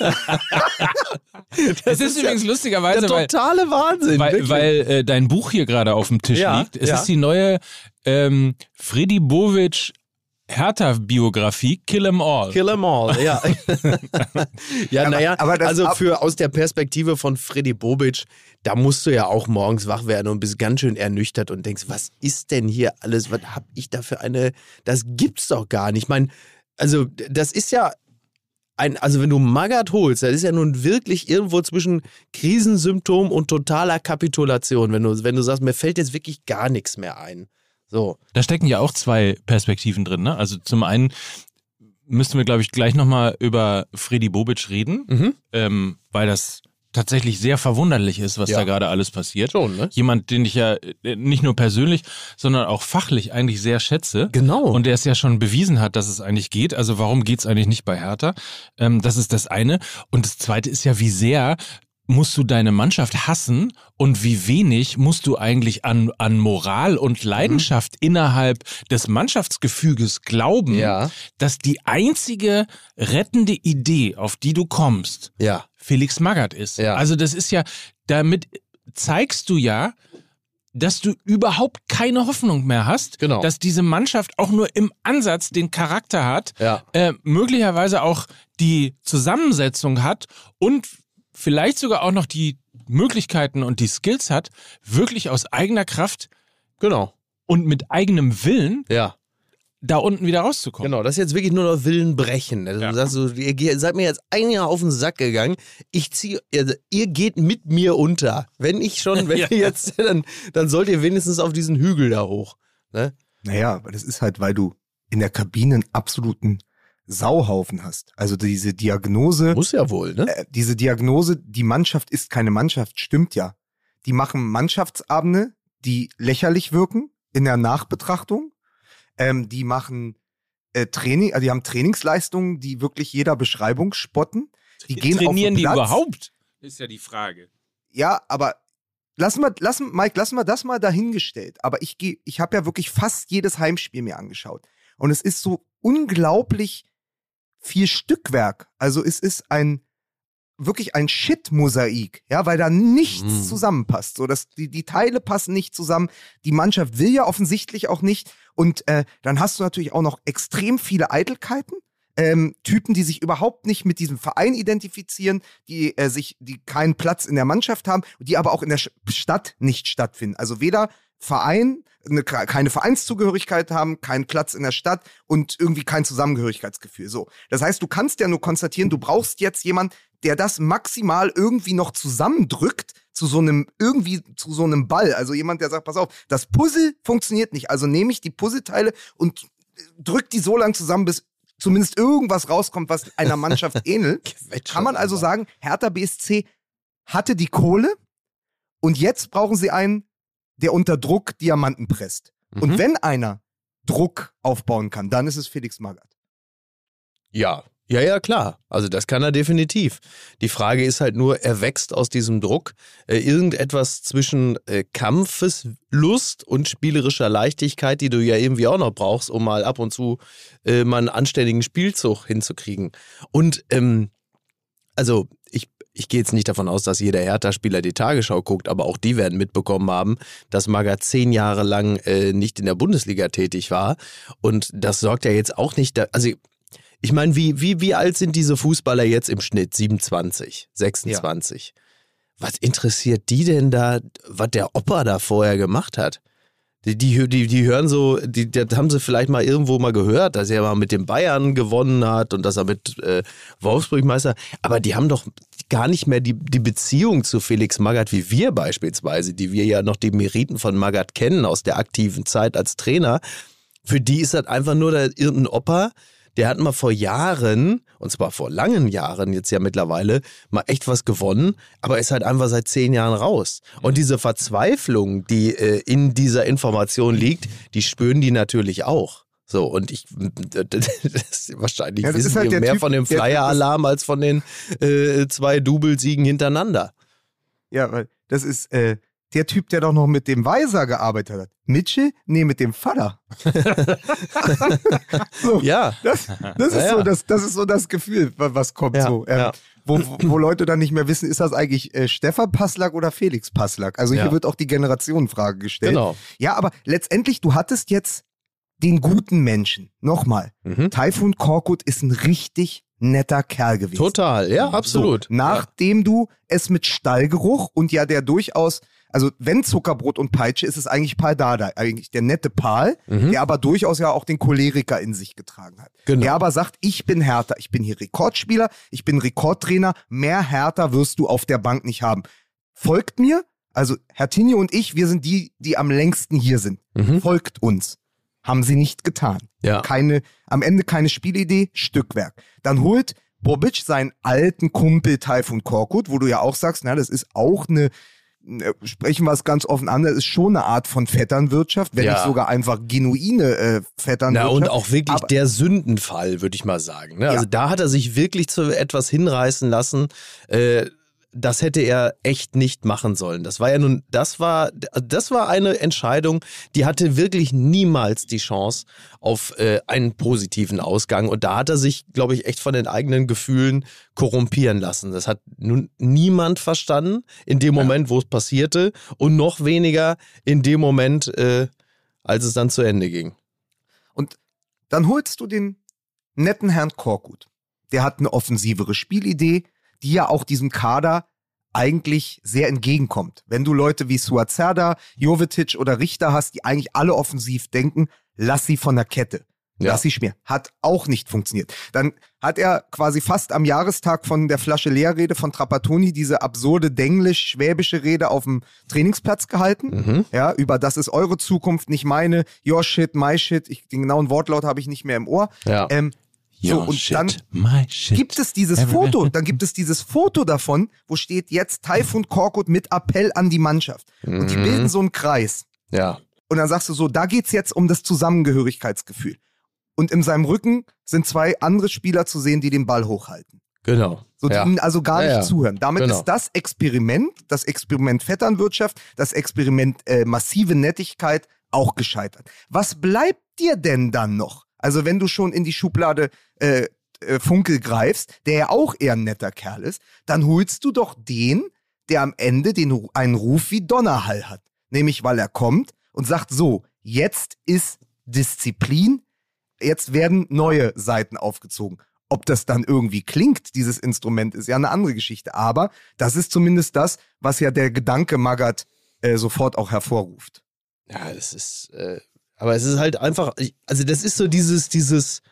Es ist, übrigens der lustigerweise, weil, totale Wahnsinn. weil, weil äh, dein Buch hier gerade auf dem Tisch Ja, liegt. Es ja. ist die neue ähm, Freddy Bovic Hertha-Biografie Kill 'em All. Kill 'em all, ja. <laughs> ja, Aber- naja, also für aus der Perspektive von Freddy Bobic, da musst du ja auch morgens wach werden und bist ganz schön ernüchtert und denkst, was ist denn hier alles? Was hab ich da für eine. Das gibt's doch gar nicht. Ich meine, also, das ist ja. Ein, also wenn du Magath holst, das ist ja nun wirklich irgendwo zwischen Krisensymptom und totaler Kapitulation, wenn du, wenn du sagst, mir fällt jetzt wirklich gar nichts mehr ein. So. Da stecken ja auch zwei Perspektiven drin. Ne? Also zum einen müssten wir, glaube ich, gleich nochmal über Freddy Bobic reden, Mhm. ähm, weil das tatsächlich sehr verwunderlich ist, was Ja. da gerade alles passiert. Schon, ne? Jemand, den ich ja äh, nicht nur persönlich, sondern auch fachlich eigentlich sehr schätze. Genau. Und der es ja schon bewiesen hat, dass es eigentlich geht. Also warum geht's eigentlich nicht bei Hertha? Ähm, das ist das eine. Und das zweite ist ja, wie sehr musst du deine Mannschaft hassen und wie wenig musst du eigentlich an, an Moral und Leidenschaft innerhalb des Mannschaftsgefüges glauben, Ja. dass die einzige rettende Idee, auf die du kommst, Ja. Felix Magath ist. Ja. Also das ist ja, damit zeigst du ja, dass du überhaupt keine Hoffnung mehr hast, Genau. dass diese Mannschaft auch nur im Ansatz den Charakter hat, Ja. äh, möglicherweise auch die Zusammensetzung hat und vielleicht sogar auch noch die Möglichkeiten und die Skills hat, wirklich aus eigener Kraft Genau. und mit eigenem Willen Ja. da unten wieder rauszukommen. Genau, das ist jetzt wirklich nur noch Willen brechen. Also Ja. Du sagst so, ihr seid mir jetzt ein Jahr auf den Sack gegangen. Ich ziehe, also ihr geht mit mir unter. Wenn ich schon, <laughs> wenn Ja. ihr jetzt, dann, dann sollt ihr wenigstens auf diesen Hügel da hoch. Ne? Naja, aber das ist halt, weil du in der Kabine einen absoluten Sauhaufen hast. Also diese Diagnose, Muss ja wohl, ne? äh, diese Diagnose, die Mannschaft ist keine Mannschaft, stimmt ja. Die machen Mannschaftsabende, die lächerlich wirken in der Nachbetrachtung. Ähm, die machen äh, Training, also die haben Trainingsleistungen, die wirklich jeder Beschreibung spotten. Die gehen Trainieren auf den die Platz. überhaupt? Ist ja die Frage. Ja, aber lassen wir, lassen, Mike, lassen wir das mal dahingestellt. Aber ich gehe, ich habe ja wirklich fast jedes Heimspiel mir angeschaut. Und es ist so unglaublich viel Stückwerk. Also es ist ein wirklich ein Shit-Mosaik, ja, weil da nichts Mm. zusammenpasst. So, dass die, die Teile passen nicht zusammen. Die Mannschaft will ja offensichtlich auch nicht. Und äh, dann hast du natürlich auch noch extrem viele Eitelkeiten. Ähm, Typen, die sich überhaupt nicht mit diesem Verein identifizieren, die äh, sich, die keinen Platz in der Mannschaft haben, die aber auch in der Sch- Stadt nicht stattfinden. Also weder Verein, eine, keine Vereinszugehörigkeit haben, keinen Platz in der Stadt und irgendwie kein Zusammengehörigkeitsgefühl. So. Das heißt, du kannst ja nur konstatieren, du brauchst jetzt jemand, der das maximal irgendwie noch zusammendrückt zu so einem, irgendwie zu so einem Ball. Also jemand, der sagt, pass auf, das Puzzle funktioniert nicht. Also nehme ich die Puzzleteile und drück die so lang zusammen, bis zumindest irgendwas rauskommt, was einer Mannschaft <laughs> ähnelt. Kann man also sagen, Hertha BSC hatte die Kohle und jetzt brauchen sie einen, der unter Druck Diamanten presst. Mhm. Und wenn einer Druck aufbauen kann, dann ist es Felix Magath. Ja, ja, ja, klar. Also das kann er definitiv. Die Frage ist halt nur, er wächst aus diesem Druck äh, irgendetwas zwischen äh, Kampfeslust und spielerischer Leichtigkeit, die du ja irgendwie auch noch brauchst, um mal ab und zu äh, mal einen anständigen Spielzug hinzukriegen. Und ähm, also ich, ich gehe jetzt nicht davon aus, dass jeder Hertha-Spieler die Tagesschau guckt, aber auch die werden mitbekommen haben, dass Magath zehn Jahre lang äh, nicht in der Bundesliga tätig war. Und das sorgt ja jetzt auch nicht, da, also ich meine, wie, wie, wie alt sind diese Fußballer jetzt im Schnitt? 27, 26. Was interessiert die denn da, was der Opa da vorher gemacht hat? Die, die, die, hören so, die, das haben sie vielleicht mal irgendwo mal gehört, dass er mal mit den Bayern gewonnen hat und dass er mit äh, Wolfsburg Meister. Aber die haben doch gar nicht mehr die, die Beziehung zu Felix Magath wie wir beispielsweise, die wir ja noch die Meriten von Magath kennen aus der aktiven Zeit als Trainer. Für die ist das einfach nur der, irgendein Opa, der hat mal vor Jahren, und zwar vor langen Jahren jetzt ja mittlerweile, mal echt was gewonnen, aber ist halt einfach seit zehn Jahren raus. Und diese Verzweiflung, die äh, in dieser Information liegt, die spüren die natürlich auch. So, und ich, <laughs> das ist wahrscheinlich Ja, das wissen halt der mehr Typ, von dem Flyer-Alarm als von den äh, zwei Doublesiegen hintereinander. Ja, weil das ist äh, der Typ, der doch noch mit dem Weiser gearbeitet hat. Mitchell? Nee, mit dem Vater. <laughs> so, Ja, das, das, ist Ja. So, das, das ist so das Gefühl, wa- was kommt Ja, so. Ähm, ja. wo, wo- Leute dann nicht mehr wissen, ist das eigentlich äh, Stefan Passlack oder Felix Passlack? Also hier wird auch die Generationenfrage gestellt. genau. Ja, aber letztendlich, du hattest jetzt den guten Menschen. Nochmal, Mhm. Taifun Korkut ist ein richtig netter Kerl gewesen. Total, ja, absolut. So, nachdem du es mit Stallgeruch und ja der durchaus, also wenn Zuckerbrot und Peitsche, ist es eigentlich Pal Dada, eigentlich der nette Pal, Mhm. der aber durchaus ja auch den Choleriker in sich getragen hat. Genau. Der aber sagt, ich bin härter, ich bin hier Rekordspieler, ich bin Rekordtrainer, mehr härter wirst du auf der Bank nicht haben. Folgt mir, also Herr Tinio und ich, wir sind die, die am längsten hier sind. Mhm. Folgt uns. Haben sie nicht getan. Ja. Keine, am Ende keine Spielidee, Stückwerk. Dann holt Bobic seinen alten Kumpel Taifun Korkut, wo du ja auch sagst, na, das ist auch eine, äh, sprechen wir es ganz offen an, das ist schon eine Art von Vetternwirtschaft, wenn Ja. nicht sogar einfach genuine äh, Na, Vetternwirtschaft. und auch wirklich Aber- der Sündenfall, würde ich mal sagen. Ne? Also Ja. da hat er sich wirklich zu etwas hinreißen lassen. Äh, das hätte er echt nicht machen sollen. Das war ja nun, das war, das war eine Entscheidung, die hatte wirklich niemals die Chance auf äh, einen positiven Ausgang. Und da hat er sich, glaube ich, echt von den eigenen Gefühlen korrumpieren lassen. Das hat nun niemand verstanden in dem Moment, wo es passierte und noch weniger in dem Moment, äh, als es dann zu Ende ging. Und dann holst du den netten Herrn Korkut. Der hat eine offensivere Spielidee, die ja auch diesem Kader eigentlich sehr entgegenkommt. Wenn du Leute wie Suazerda, Jovetic oder Richter hast, die eigentlich alle offensiv denken, lass sie von der Kette. Ja. Lass sie schmieren. Hat auch nicht funktioniert. Dann hat er quasi fast am Jahrestag von der Flasche Leerrede von Trapattoni diese absurde denglisch-schwäbische Rede auf dem Trainingsplatz gehalten. Mhm. Ja, über das ist eure Zukunft, nicht meine. Your shit, my shit. Ich, den genauen Wortlaut habe ich nicht mehr im Ohr. Ja. Ähm, so, Your und shit, dann gibt es dieses Foto, dann gibt es dieses Foto davon, wo steht jetzt Taifun Korkut mit Appell an die Mannschaft. Und die Mhm. bilden so einen Kreis. Ja. Und dann sagst du so, da geht's jetzt um das Zusammengehörigkeitsgefühl. Und in seinem Rücken sind zwei andere Spieler zu sehen, die den Ball hochhalten. Genau. So, die ja. ihnen also gar Ja, nicht ja. zuhören. Damit Genau. ist das Experiment, das Experiment Vetternwirtschaft, das Experiment äh, massive Nettigkeit auch gescheitert. Was bleibt dir denn dann noch? Also wenn du schon in die Schublade äh, äh, Funkel greifst, der ja auch eher ein netter Kerl ist, dann holst du doch den, der am Ende den, einen Ruf wie Donnerhall hat. Nämlich, weil er kommt und sagt so, jetzt ist Disziplin, jetzt werden neue Seiten aufgezogen. Ob das dann irgendwie klingt, dieses Instrument, ist ja eine andere Geschichte. Aber das ist zumindest das, was ja der Gedanke Magath äh, sofort auch hervorruft. Ja, das ist, äh, aber es ist halt einfach, also das ist so dieses, dieses,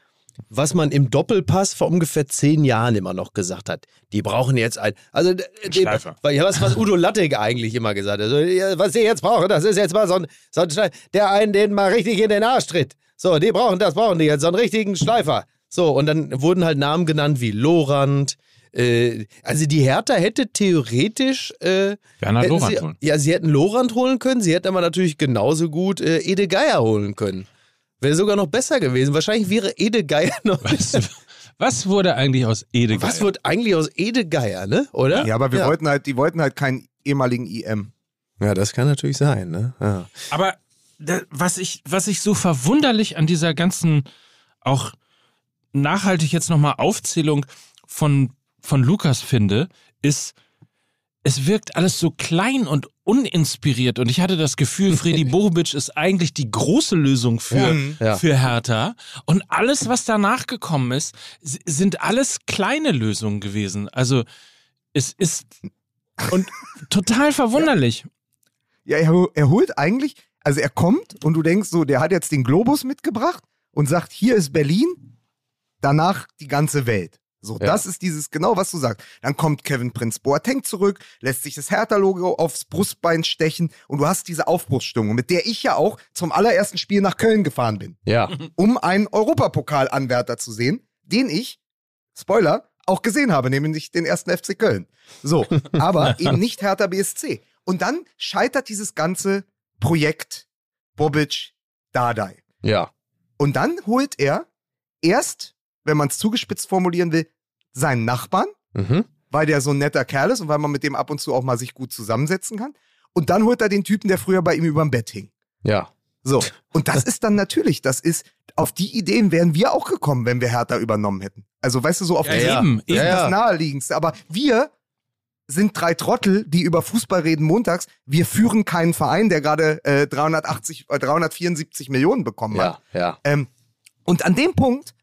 was man im Doppelpass vor ungefähr zehn Jahren immer noch gesagt hat. Die brauchen jetzt ein, also d- die, Schleifer. weil ja, was, was Udo Lattek eigentlich immer gesagt hat. Also, was sie jetzt brauchen, das ist jetzt mal so ein, so ein Schleif- der einen den mal richtig in den Arsch tritt. So, die brauchen das, brauchen die jetzt, so einen richtigen Schleifer. So, und dann wurden halt Namen genannt wie Lorand. Äh, also die Hertha hätte theoretisch äh, Werner hätten Lorand sie, holen. Ja, sie hätten Lorand holen können, sie hätten aber natürlich genauso gut äh, Ede Geier holen können. Wäre sogar noch besser gewesen. Wahrscheinlich wäre Ede Geier <laughs> noch. Was, was wurde eigentlich aus Ede Was wird eigentlich aus Ede Geier, ne? Oder? Ja, aber wir ja. wollten halt, die wollten halt keinen ehemaligen IM. Ja, das kann natürlich sein, ne? Ja. Aber da, was, ich, was ich so verwunderlich an dieser ganzen, auch nachhaltig jetzt nochmal Aufzählung von, von Lukas finde, ist, es wirkt alles so klein und uninspiriert. Und ich hatte das Gefühl, Freddy <laughs> Bobic ist eigentlich die große Lösung für, Ja. für Hertha. Und alles, was danach gekommen ist, sind alles kleine Lösungen gewesen. Also es ist und <laughs> total verwunderlich. Ja, er, er holt eigentlich, Also er kommt und du denkst so, der hat jetzt den Globus mitgebracht und sagt, hier ist Berlin, danach die ganze Welt. So, Ja. das ist dieses, genau was du sagst. Dann kommt Kevin Prinz Boateng zurück, lässt sich das Hertha-Logo aufs Brustbein stechen und du hast diese Aufbruchsstimmung, mit der ich ja auch zum allerersten Spiel nach Köln gefahren bin, Ja, <laughs> um einen Europapokal-Anwärter zu sehen, den ich, Spoiler, auch gesehen habe, nämlich den ersten FC Köln. So, <laughs> aber eben nicht Hertha BSC. Und dann scheitert dieses ganze Projekt Bobic Dardai. ja, Und dann holt er erst, wenn man es zugespitzt formulieren will, seinen Nachbarn, mhm. weil der so ein netter Kerl ist und weil man mit dem ab und zu auch mal sich gut zusammensetzen kann. Und dann holt er den Typen, der früher bei ihm überm Bett hing. ja, So. Und das ist dann natürlich, das ist, auf die Ideen wären wir auch gekommen, wenn wir Hertha übernommen hätten. Also, weißt du, so auf Ja, dieses ja. Eben, das ja, ja. das Naheliegendste. Aber wir sind drei Trottel, die über Fußball reden montags. Wir führen keinen Verein, der gerade äh, 380, äh, 374 Millionen bekommen hat. ja, ja. Ähm, und an dem Punkt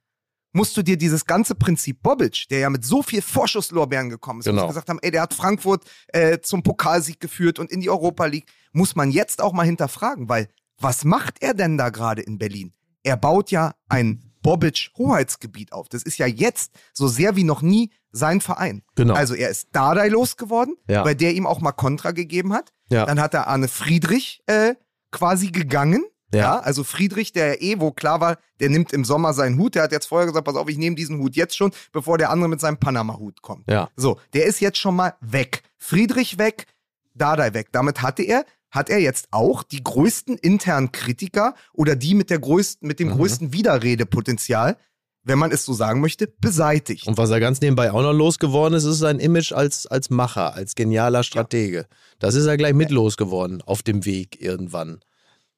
musst du dir dieses ganze Prinzip Bobic, der ja mit so viel Vorschusslorbeeren gekommen ist, wo Genau. sie gesagt haben, ey, der hat Frankfurt äh, zum Pokalsieg geführt und in die Europa League, muss man jetzt auch mal hinterfragen, weil was macht er denn da gerade in Berlin? Er baut ja ein Bobic-Hoheitsgebiet auf. Das ist ja jetzt so sehr wie noch nie sein Verein. Genau. Also er ist Dardai losgeworden, Ja. weil der ihm auch mal Kontra gegeben hat. Ja. Dann hat er Arne Friedrich äh, quasi gegangen. Ja. Ja. also Friedrich, der eh, wo klar war, der nimmt im Sommer seinen Hut. Der hat jetzt vorher gesagt, pass auf, ich nehme diesen Hut jetzt schon, bevor der andere mit seinem Panama-Hut kommt. Ja. So, der ist jetzt schon mal weg. Friedrich weg, Dardai weg. Damit hatte er, hat er jetzt auch die größten internen Kritiker oder die mit der größten, mit dem Mhm. größten Widerredepotenzial, wenn man es so sagen möchte, beseitigt. Und was er ganz nebenbei auch noch losgeworden ist, ist sein Image als, als Macher, als genialer Stratege. Das ist er gleich mit losgeworden auf dem Weg irgendwann.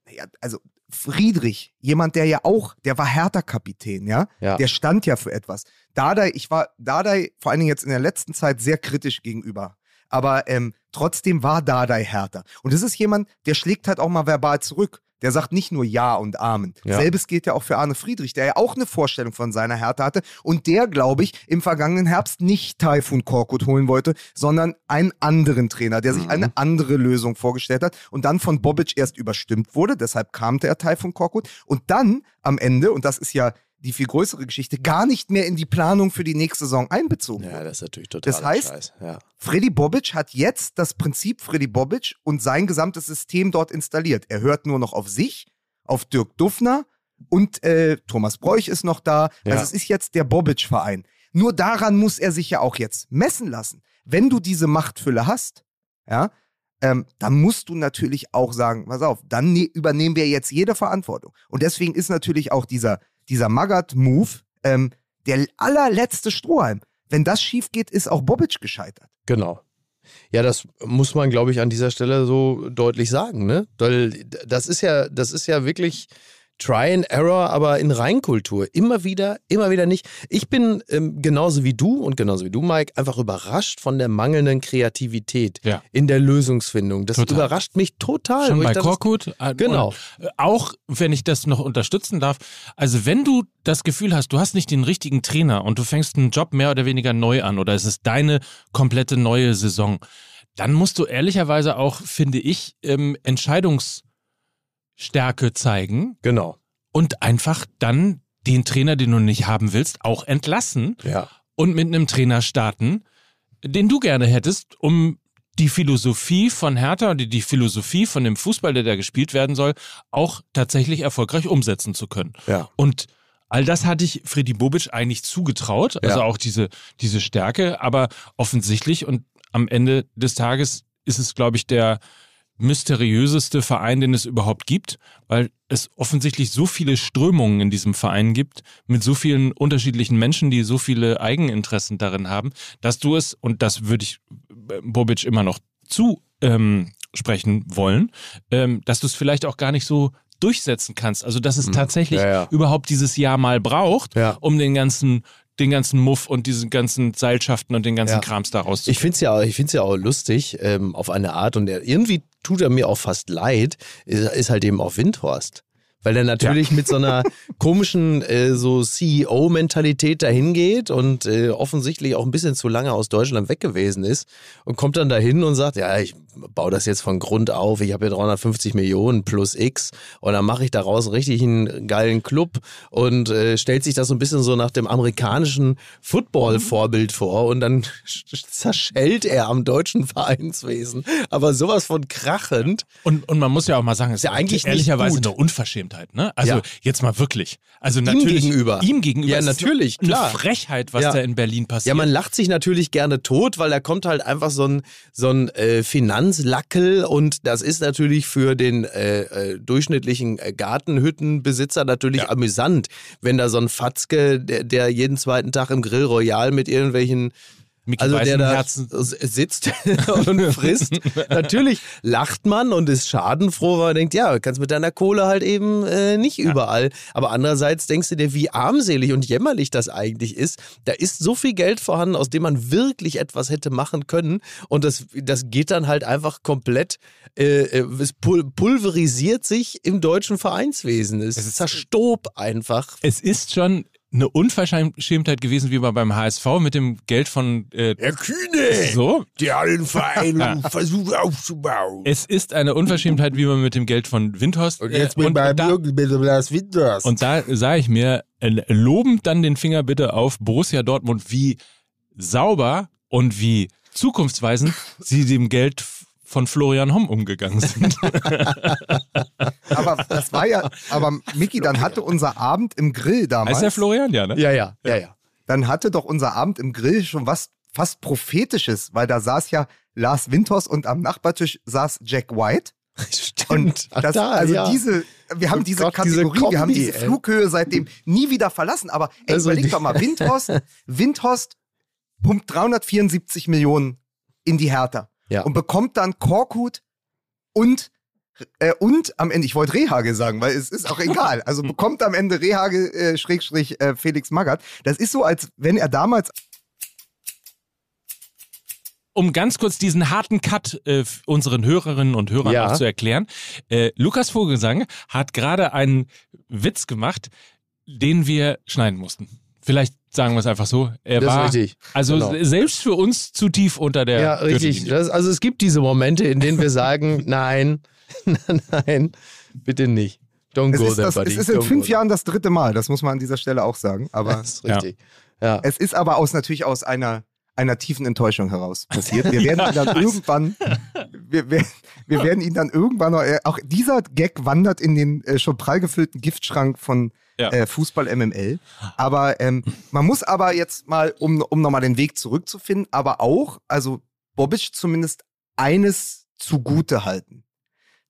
Ja, also Friedrich, jemand, der ja auch, der war Hertha-Kapitän, ja? Ja. Der stand ja für etwas. Dardai, ich war Dardai vor allen Dingen jetzt in der letzten Zeit sehr kritisch gegenüber. Aber ähm, trotzdem war Dardai Hertha. Und es ist jemand, der schlägt halt auch mal verbal zurück. Der sagt nicht nur Ja und Amen. Ja. Selbes gilt ja auch für Arne Friedrich, der ja auch eine Vorstellung von seiner Hertha hatte und der, glaube ich, im vergangenen Herbst nicht Taifun Korkut holen wollte, sondern einen anderen Trainer, der sich Mhm. eine andere Lösung vorgestellt hat und dann von Bobic erst überstimmt wurde. Deshalb kam der Taifun Korkut und dann am Ende, und das ist ja die viel größere Geschichte, gar nicht mehr in die Planung für die nächste Saison einbezogen Ja, das ist natürlich total Das heißt- Scheiß. Ja. Freddy Bobic hat jetzt das Prinzip Freddy Bobic und sein gesamtes System dort installiert. Er hört nur noch auf sich, auf Dirk Duffner und äh, Thomas Bräuch ist noch da. Ja. Also es ist jetzt der Bobic-Verein. Nur daran muss er sich ja auch jetzt messen lassen. Wenn du diese Machtfülle hast, ja, ähm, dann musst du natürlich auch sagen, pass auf, dann ne übernehmen wir jetzt jede Verantwortung. Und deswegen ist natürlich auch dieser, dieser Magath-Move ähm, der allerletzte Strohhalm. Wenn das schief geht, ist auch Bobic gescheitert. Genau. Ja, das muss man, glaube ich, an dieser Stelle so deutlich sagen, ne? Weil das ist ja, das ist ja wirklich Try and Error, aber in Reinkultur. Immer wieder, immer wieder nicht. Ich bin ähm, genauso wie du und genauso wie du, Mike, einfach überrascht von der mangelnden Kreativität Ja. in der Lösungsfindung. Das Total. überrascht mich total. Schon bei dachte, Korkut. äh, Genau. Äh, auch, wenn ich das noch unterstützen darf, also wenn du das Gefühl hast, du hast nicht den richtigen Trainer und du fängst einen Job mehr oder weniger neu an oder es ist deine komplette neue Saison, dann musst du ehrlicherweise auch, finde ich, ähm, Entscheidungsstärke zeigen Genau. und einfach dann den Trainer, den du nicht haben willst, auch entlassen Ja. und mit einem Trainer starten, den du gerne hättest, um die Philosophie von Hertha und die, die Philosophie von dem Fußball, der da gespielt werden soll, auch tatsächlich erfolgreich umsetzen zu können. Ja. Und all das hatte ich Freddy Bobic eigentlich zugetraut, also Ja. auch diese, diese Stärke, aber offensichtlich und am Ende des Tages ist es, glaube ich, der mysteriöseste Verein, den es überhaupt gibt, weil es offensichtlich so viele Strömungen in diesem Verein gibt, mit so vielen unterschiedlichen Menschen, die so viele Eigeninteressen darin haben, dass du es, und das würde ich äh, Bobic immer noch zu ähm, sprechen wollen, ähm, dass du es vielleicht auch gar nicht so durchsetzen kannst. Also dass es tatsächlich Ja, ja. überhaupt dieses Jahr mal braucht, Ja. um den ganzen den ganzen Muff und diesen ganzen Seilschaften und den ganzen. Krams da rauszukriegen. Ich finde es ja, auch- ich find's ja auch lustig, ähm, auf eine Art, und er, irgendwie tut er mir auch fast leid, ist, ist halt eben auch Windhorst. Weil er natürlich mit so einer <laughs> komischen äh, so CEO-Mentalität dahin geht und äh, offensichtlich auch ein bisschen zu lange aus Deutschland weg gewesen ist und kommt dann dahin und sagt, ja, ich baue das jetzt von Grund auf, ich habe hier 350 Millionen plus X und dann mache ich daraus richtig einen geilen Club und äh, stellt sich das so ein bisschen so nach dem amerikanischen Football-Vorbild vor und dann <laughs> zerschellt er am deutschen Vereinswesen. Aber sowas von krachend. Und, und man muss ja auch mal sagen, es ist ja eigentlich ehrlicherweise eine Unverschämtheit, ne? Also Ja. jetzt mal wirklich. Also natürlich gegenüber. Ihm gegenüber. Ja, natürlich, Eine klar. Frechheit, was Ja. da in Berlin passiert. Ja, man lacht sich natürlich gerne tot, weil da kommt halt einfach so ein, so ein äh, Finanzlackel und das ist natürlich für den äh, äh, durchschnittlichen äh, Gartenhüttenbesitzer natürlich Ja. amüsant, wenn da so ein Fatzke, der, der jeden zweiten Tag im Grill Royal mit irgendwelchen Mickey also der da s- sitzt <laughs> und frisst. <laughs> Natürlich lacht man und ist schadenfroh, weil man denkt, ja, du kannst mit deiner Kohle halt eben äh, nicht überall. Aber andererseits denkst du dir, wie armselig und jämmerlich das eigentlich ist. Da ist so viel Geld vorhanden, aus dem man wirklich etwas hätte machen können. Und das, das geht dann halt einfach komplett, äh, äh, es pul pulverisiert sich im deutschen Vereinswesen. Es, ist- zerstob einfach. Es ist schon eine Unverschämtheit gewesen, wie man beim HSV mit dem Geld von äh, Herr Kühne, so. der hat den Verein <laughs> versucht aufzubauen. Es ist eine Unverschämtheit, wie man mit dem Geld von Windhorst Und jetzt äh, mit und, meinem da, Jürgen Winters. und da sage ich mir äh, lobend dann den Finger bitte auf Borussia Dortmund, wie sauber und wie zukunftsweisend sie dem Geld von Florian Homm umgegangen sind. <laughs> Aber das war ja, aber Micky, dann hatte unser Abend im Grill damals. heißt der Florian? Ja, ne? Ja, ja, ja, ja. dann hatte doch unser Abend im Grill schon was fast prophetisches, weil da saß ja Lars Winters und am Nachbartisch saß Jack White. Stimmt. Und das, da, also ja. diese, wir haben Oh diese Gott, diese Kategorie, wir haben Kombi, diese ey. Flughöhe seitdem nie wieder verlassen. Aber ey, Also überleg die- doch mal, Windhorst, <laughs> Windhorst pumpt 374 Millionen in die Hertha Ja. und bekommt dann Korkut und äh, und am Ende, ich wollte Rehage sagen, weil es ist auch egal. Also bekommt am Ende Rehage äh, Schrägstrich äh, Felix Magath. Das ist so, als wenn er damals um ganz kurz diesen harten Cut äh, unseren Hörerinnen und Hörern Ja. auch zu erklären. Äh, Lukas Vogelsang hat gerade einen Witz gemacht, den wir schneiden mussten. Vielleicht sagen wir es einfach so. Er Das ist war richtig. also Genau. se- selbst für uns zu tief unter der Ja, richtig. Das, also es gibt diese Momente, in denen wir sagen, <laughs> <laughs> nein, nein, bitte nicht. Don't Es go ist, there, das, buddy. es ist in Don't fünf Jahren das dritte Mal, das muss man an dieser Stelle auch sagen. Aber Das ist richtig. Ja. es ist aber aus, natürlich aus einer, einer tiefen Enttäuschung heraus passiert. Wir werden ihn dann <laughs> irgendwann, wir, wir, wir werden ihn dann irgendwann, noch, auch dieser Gag wandert in den äh, schon prall gefüllten Giftschrank von Ja. äh, Fußball MML. Aber ähm, man muss aber jetzt mal, um, um nochmal den Weg zurückzufinden, aber auch, also Bobic zumindest eines zugute halten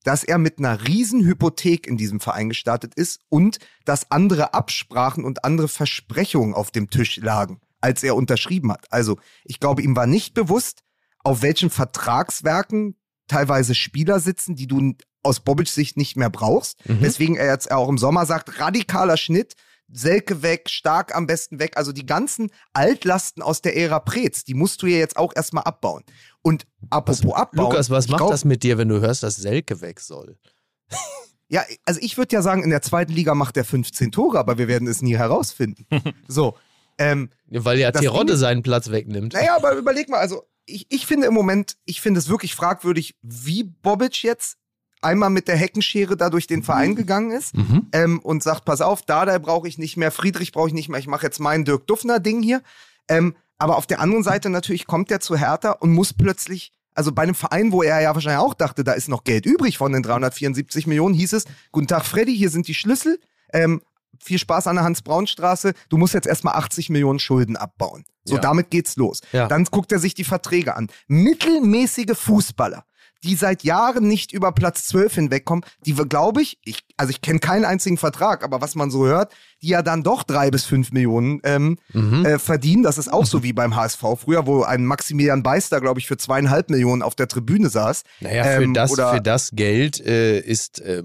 dass er mit einer riesen Hypothek in diesem Verein gestartet ist und dass andere Absprachen und andere Versprechungen auf dem Tisch lagen, als er unterschrieben hat. Also ich glaube, ihm war nicht bewusst, auf welchen Vertragswerken teilweise Spieler sitzen, die du aus Bobics Sicht nicht mehr brauchst. Weswegen er jetzt auch im Sommer sagt, radikaler Schnitt, Selke weg, stark am besten weg. Also die ganzen Altlasten aus der Ära Preetz, die musst du ja jetzt auch erstmal abbauen. Und apropos abbauen. Lukas, was macht glaub- das mit dir, wenn du hörst, dass Selke weg soll? <laughs> Ja, also ich würde ja sagen, in der zweiten Liga macht er 15 Tore, aber wir werden es nie herausfinden. <laughs> so. Ähm, Weil ja Terodde Ding- seinen Platz wegnimmt. naja, aber überleg mal, also ich, ich finde im Moment, ich finde es wirklich fragwürdig, wie Bobic jetzt einmal mit der Heckenschere da durch den Verein gegangen ist Mhm. ähm, und sagt, pass auf, Dada brauche ich nicht mehr, Friedrich brauche ich nicht mehr, ich mache jetzt mein Dirk Duffner-Ding hier. Ähm, aber auf der anderen Seite natürlich kommt er zu Hertha und muss plötzlich, also bei einem Verein, wo er ja wahrscheinlich auch dachte, da ist noch Geld übrig von den 374 Millionen, hieß es, guten Tag Freddy, hier sind die Schlüssel, ähm, viel Spaß an der Hans-Braun-Straße, du musst jetzt erstmal 80 Millionen Schulden abbauen. So, Ja. damit geht's los. Ja. Dann guckt er sich die Verträge an. Mittelmäßige Fußballer, die seit Jahren nicht über Platz 12 hinwegkommen, die wir, glaube ich, ich, also ich kenne keinen einzigen Vertrag, aber was man so hört, die ja dann doch drei bis fünf Millionen ähm, Mhm. äh, verdienen. Das ist auch so wie beim HSV früher, wo ein Maximilian Beister, glaube ich, für zweieinhalb Millionen auf der Tribüne saß. Naja, für, Ähm, das, oder- für das Geld äh, ist äh,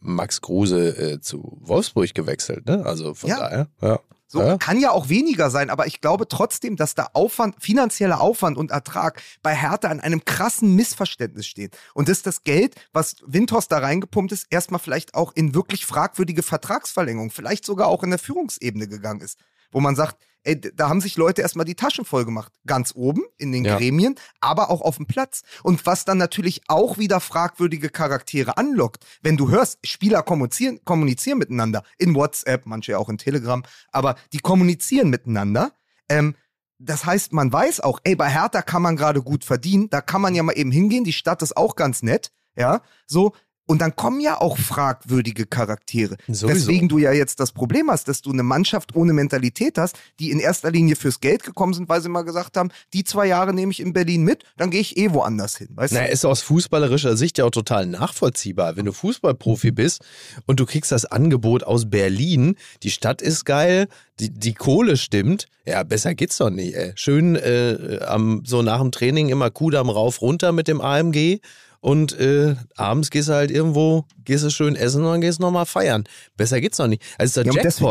Max Kruse äh, zu Wolfsburg gewechselt, ne? Also von Ja. daher, ja. So Ja. kann ja auch weniger sein, aber ich glaube trotzdem, dass da Aufwand, finanzieller Aufwand und Ertrag bei Hertha an einem krassen Missverständnis steht. Und dass das Geld, was Windhorst da reingepumpt ist, erstmal vielleicht auch in wirklich fragwürdige Vertragsverlängerung, vielleicht sogar auch in der Führungsebene gegangen ist. Wo man sagt, ey, da haben sich Leute erstmal die Taschen voll gemacht. Ganz oben in den Ja. Gremien, aber auch auf dem Platz. Und was dann natürlich auch wieder fragwürdige Charaktere anlockt. Wenn du hörst, Spieler kommunizieren, kommunizieren miteinander in WhatsApp, manche auch in Telegram, aber die kommunizieren miteinander. Ähm, das heißt, man weiß auch, ey, bei Hertha kann man gerade gut verdienen, da kann man ja mal eben hingehen, die Stadt ist auch ganz nett, ja, so. Und dann kommen ja auch fragwürdige Charaktere. Sowieso. Weswegen du ja jetzt das Problem hast, dass du eine Mannschaft ohne Mentalität hast, die in erster Linie fürs Geld gekommen sind, weil sie mal gesagt haben, die zwei Jahre nehme ich in Berlin mit, dann gehe ich eh woanders hin. Weißt Na, du? ist aus fußballerischer Sicht ja auch total nachvollziehbar. Wenn du Fußballprofi bist und du kriegst das Angebot aus Berlin, die Stadt ist geil, die, die Kohle stimmt, ja, besser geht's doch nicht, ey. Schön äh, am, so nach dem Training immer Kudamm rauf, runter mit dem AMG und äh, abends gehst du halt irgendwo, gehst du schön essen und dann gehst du nochmal feiern. Besser geht's doch nicht. Also ist Ja, der und deswegen-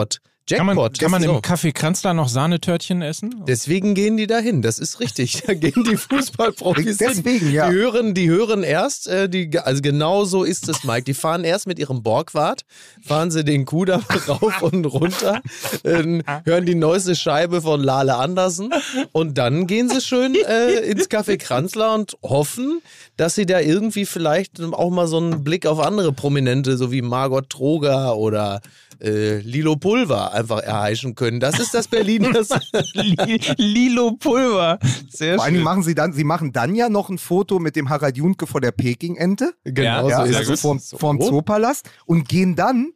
Jackpot. Kann man, kann man im Café Kranzler noch Sahnetörtchen essen? Deswegen gehen die dahin, das ist richtig. Da gehen die <laughs> Fußballprofis hin. Deswegen, ja. Die hören, die hören erst, äh, die, also genau so ist es, Mike. Die fahren erst mit ihrem Borgwart, fahren sie den Kudamm <laughs> rauf und runter, äh, hören die neueste Scheibe von Lale Andersen und dann gehen sie schön äh, ins Café Kranzler und hoffen, dass sie da irgendwie vielleicht auch mal so einen Blick auf andere Prominente, so wie Margot Troger oder äh, Lilo Pulver einfach erheischen können. Das ist das Berlin, das <laughs> Lilo Pulver. Sehr Vor Dingen schön. machen sie dann, sie machen dann ja noch ein Foto mit dem Harald Junke vor der Peking-Ente. Genau Ja, so ist also es. vorm, So. vorm Zoopalast und gehen dann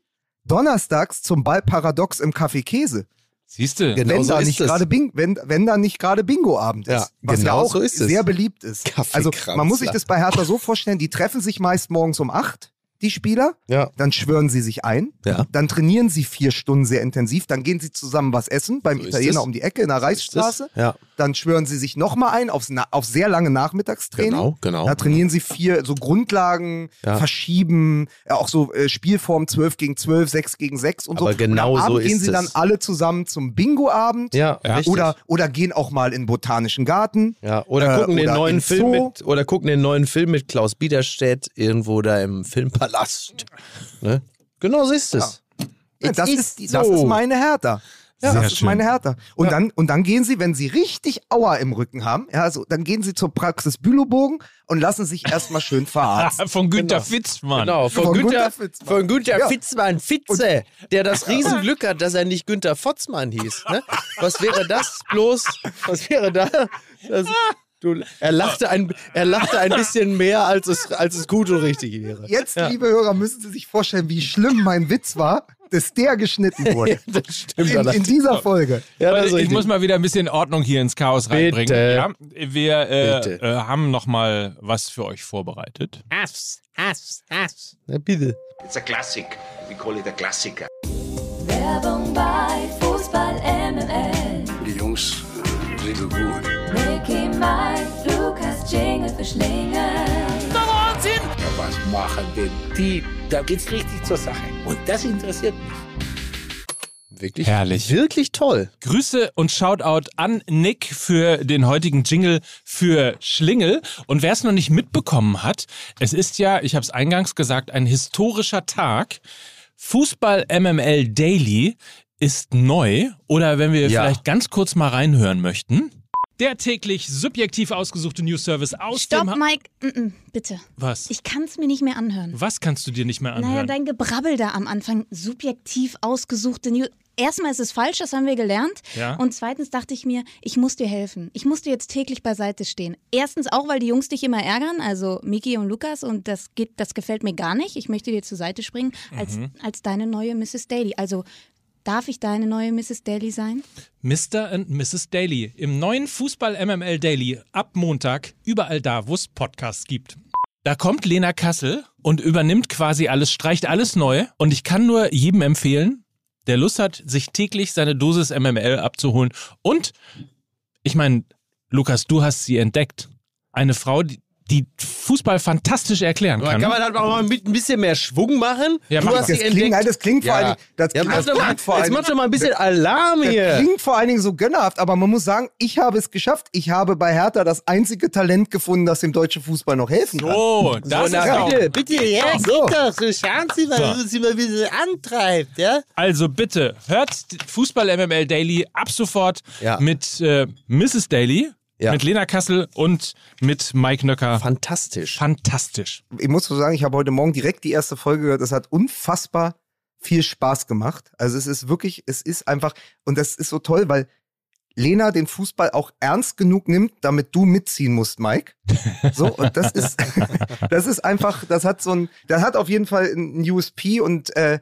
donnerstags zum Ballparadox im Café Käse. Siehst du? Genau wenn, so da ist nicht es. gerade Bing, wenn, wenn da nicht gerade Bingo-Abend ist. Ja, was genau ja auch so ist es. sehr beliebt ist. Kaffee Also man muss sich das bei Hertha so vorstellen, die treffen sich meist morgens um acht, die Spieler, Ja. dann schwören sie sich ein, Ja. dann trainieren sie vier Stunden sehr intensiv, dann gehen sie zusammen was essen beim So Italiener um die Ecke in der Reichsstraße, Ja. dann schwören sie sich nochmal ein aufs, Na- auf sehr lange Nachmittagstraining. Genau, genau. Da trainieren sie vier, so Grundlagen, Ja. verschieben, äh, auch so äh, Spielform 12 gegen 12, 6 gegen 6 und Aber so. genau und am so Abend gehen ist sie dann es. alle zusammen zum Bingo-Abend. Oder, oder gehen auch mal in den Botanischen Garten. Ja, oder Äh, gucken den oder neuen im Film mit oder gucken den neuen Film mit Klaus Biederstedt irgendwo da im Filmpalast. Ne? Genau so ist es. Ja, das, ist ist, die- das so. ist meine Hertha. Ja, Sehr das ist schön. meine Hertha. Und, dann, und dann gehen sie, wenn sie richtig Aua im Rücken haben, ja, also, dann gehen sie zur Praxis Bülowbogen und lassen sich erstmal schön verarzten. <laughs> Von Günter Genau. Fitzmann. Genau, von, Von Günther, Günter Fitzmann. von Günther Ja. Fitzmann, Fitze, der das Riesenglück hat, dass er nicht Günther Fotzmann hieß. Ne? Was wäre das bloß? Was wäre da? Das, du, er, lachte ein, er lachte ein bisschen mehr, als es, als es gut und richtig wäre. Jetzt, liebe Hörer, müssen Sie sich vorstellen, wie schlimm mein Witz war, dass der geschnitten wurde. <laughs> Das stimmt. In, in dieser Folge. ja, das ist ich muss mal wieder ein bisschen Ordnung hier ins Chaos reinbringen. Bitte. Ja, wir äh, Bitte. äh, haben noch mal was für euch vorbereitet. Hass, Hass, Hass. Na, bitte. It's a classic. We call it a Klassiker. Werbung bei Fußball MML. Die Jungs äh, sind so gut. Mike, Lukas, Jingle für Schlingel. Ja, was machen denn die? Da geht's richtig zur Sache. Und das interessiert mich. Wirklich, Herrlich. Wirklich toll. Grüße und Shoutout an Nick für den heutigen Jingle für Schlingel. Und wer es noch nicht mitbekommen hat, es ist ja, ich habe es eingangs gesagt, ein historischer Tag. Fußball MML Daily ist neu. Oder wenn wir Ja. vielleicht ganz kurz mal reinhören möchten. Der täglich subjektiv ausgesuchte News-Service aus Stopp, dem... Ha Mike. Mm -mm, bitte. Was? Ich kann es mir nicht mehr anhören. Was kannst du dir nicht mehr Naja, anhören? dein Gebrabbel da am Anfang. Subjektiv ausgesuchte News. Erstmal ist es falsch, das haben wir gelernt. Ja. Und zweitens dachte ich mir, ich muss dir helfen. Ich muss dir jetzt täglich beiseite stehen. Erstens auch, weil die Jungs dich immer ärgern, also Miki und Lukas, und das geht, das gefällt mir gar nicht. Ich möchte dir zur Seite springen als, Mhm. als deine neue Mrs. Daly. Also darf ich deine neue Mrs. Daly sein? Mr. and Mrs. Daily im neuen Fußball MML Daily ab Montag überall da, wo es Podcasts gibt. Da kommt Lena Kassel und übernimmt quasi alles, streicht alles neu und ich kann nur jedem empfehlen, der Lust hat, sich täglich seine Dosis MML abzuholen und ich meine, Lukas, du hast sie entdeckt. Eine Frau, die, die Fußball fantastisch erklären Aber kann. kann man halt auch mal mit ein bisschen mehr Schwung machen? Ja, du hast das. sie Das klingt, entdeckt. nein, das klingt vor Ja. allen Dingen, das, Ja, das mal, klingt vor jetzt allen mach doch mal ein bisschen Alarm Das hier. klingt vor allen Dingen so gönnerhaft, aber man muss sagen, ich habe es geschafft. Ich habe bei Hertha das einzige Talent gefunden, das dem deutschen Fußball noch helfen kann. Oh, das na, ist auch. bitte. Bitte, ja, So. geht doch, so schauen Sie mal, So. Sie mal ein bisschen antreibt, ja? Also bitte, hört Fußball MML Daily ab sofort Ja. mit äh, Mrs. Daily, Ja. mit Lena Kassel und mit Mike Nöcker. Fantastisch. Fantastisch. Ich muss so sagen, ich habe heute Morgen direkt die erste Folge gehört. Es hat unfassbar viel Spaß gemacht. Also es ist wirklich, es ist einfach, und das ist so toll, weil Lena den Fußball auch ernst genug nimmt, damit du mitziehen musst, Mike. So, und das ist, <laughs> das ist einfach, das hat so ein, das hat auf jeden Fall ein USP und äh,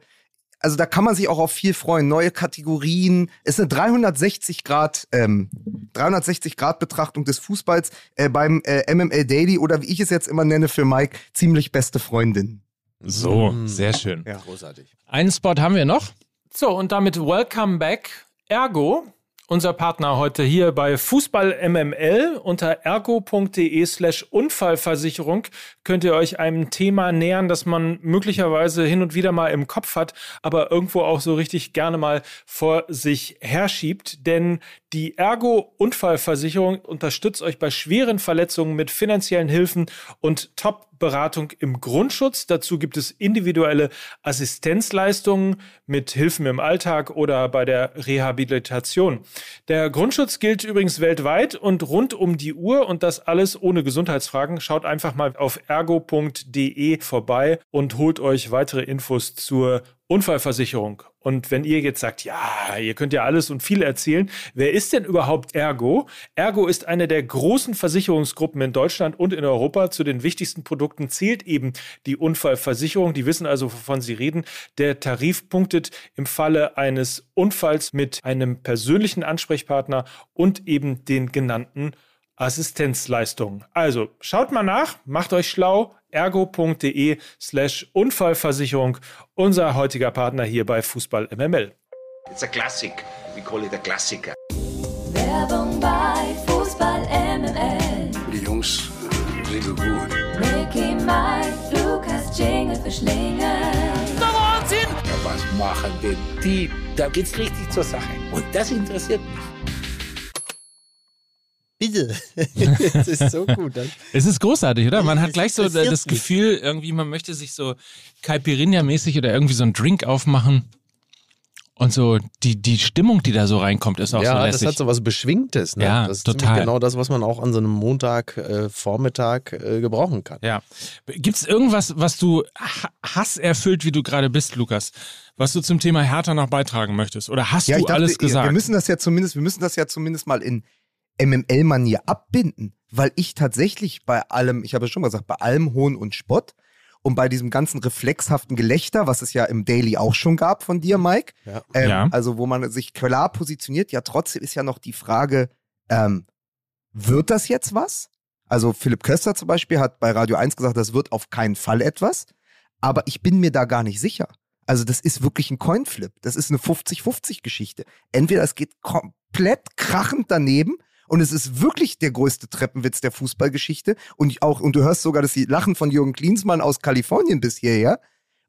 also da kann man sich auch auf viel freuen. Neue Kategorien. Es ist eine 360 Grad, ähm, 360 Grad Betrachtung des Fußballs äh, beim äh, MML Daily oder wie ich es jetzt immer nenne für Mike, ziemlich beste Freundin. So, Mm. sehr schön. Ja. Großartig. Einen Spot haben wir noch. So, und damit Welcome Back Ergo, unser Partner heute hier bei Fußball MML. Unter ergo.de slash Unfallversicherung könnt ihr euch einem Thema nähern, das man möglicherweise hin und wieder mal im Kopf hat, aber irgendwo auch so richtig gerne mal vor sich herschiebt. Denn die Ergo Unfallversicherung unterstützt euch bei schweren Verletzungen mit finanziellen Hilfen und Top-Beratung im Grundschutz. Dazu gibt es individuelle Assistenzleistungen mit Hilfen im Alltag oder bei der Rehabilitation. Der Grundschutz gilt übrigens weltweit und rund um die Uhr und das alles ohne Gesundheitsfragen. Schaut einfach mal auf ergo.de vorbei und holt euch weitere Infos zur Unfallversicherung. Und wenn ihr jetzt sagt, ja, ihr könnt ja alles und viel erzählen, wer ist denn überhaupt Ergo? Ergo ist eine der großen Versicherungsgruppen in Deutschland und in Europa. Zu den wichtigsten Produkten zählt eben die Unfallversicherung. Die wissen also, wovon sie reden. Der Tarif punktet im Falle eines Unfalls mit einem persönlichen Ansprechpartner und eben den genannten Assistenzleistungen. Also schaut mal nach, macht euch schlau, ergo.de slash Unfallversicherung, unser heutiger Partner hier bei Fußball MML. It's a classic. We call it a Klassiker. Werbung bei Fußball MML. Die Jungs sind so gut. Mickey, Mike, Lukas, Jingle für Schlingel. Ja, was machen denn die? Da geht's richtig zur Sache. Und das interessiert mich. Bitte. <laughs> das ist so gut. Es ist großartig, oder? Man hat gleich so das. Gefühl, irgendwie, man möchte sich so Caipirinha-mäßig oder irgendwie so einen Drink aufmachen. Und so die, die Stimmung, die da so reinkommt, ist auch so Ja, das lässig. hat so was Beschwingtes. Ne? Ja, das ist total. genau das, was man auch an so einem Montagvormittag äh, Vormittag, äh, gebrauchen kann. Ja. Gibt es irgendwas, was du ha- hasserfüllt, wie du gerade bist, Lukas, was du zum Thema Hertha noch beitragen möchtest? Oder hast Ja, du dachte, alles gesagt? wir müssen das ja zumindest, wir müssen das ja zumindest mal in MML-Manier abbinden, weil ich tatsächlich bei allem, ich habe ja schon mal gesagt, bei allem Hohn und Spott und bei diesem ganzen reflexhaften Gelächter, was es ja im Daily auch schon gab von dir, Mike, Ja. ähm, Ja. also wo man sich klar positioniert, ja trotzdem ist ja noch die Frage, ähm, wird das jetzt was? Also Philipp Köster zum Beispiel hat bei Radio 1 gesagt, das wird auf keinen Fall etwas, aber ich bin mir da gar nicht sicher. Also das ist wirklich ein Coinflip. Das ist eine 50-50-Geschichte. Entweder es geht komplett krachend daneben und es ist wirklich der größte Treppenwitz der Fußballgeschichte und auch und du hörst sogar das Lachen von Jürgen Klinsmann aus Kalifornien bis hierher.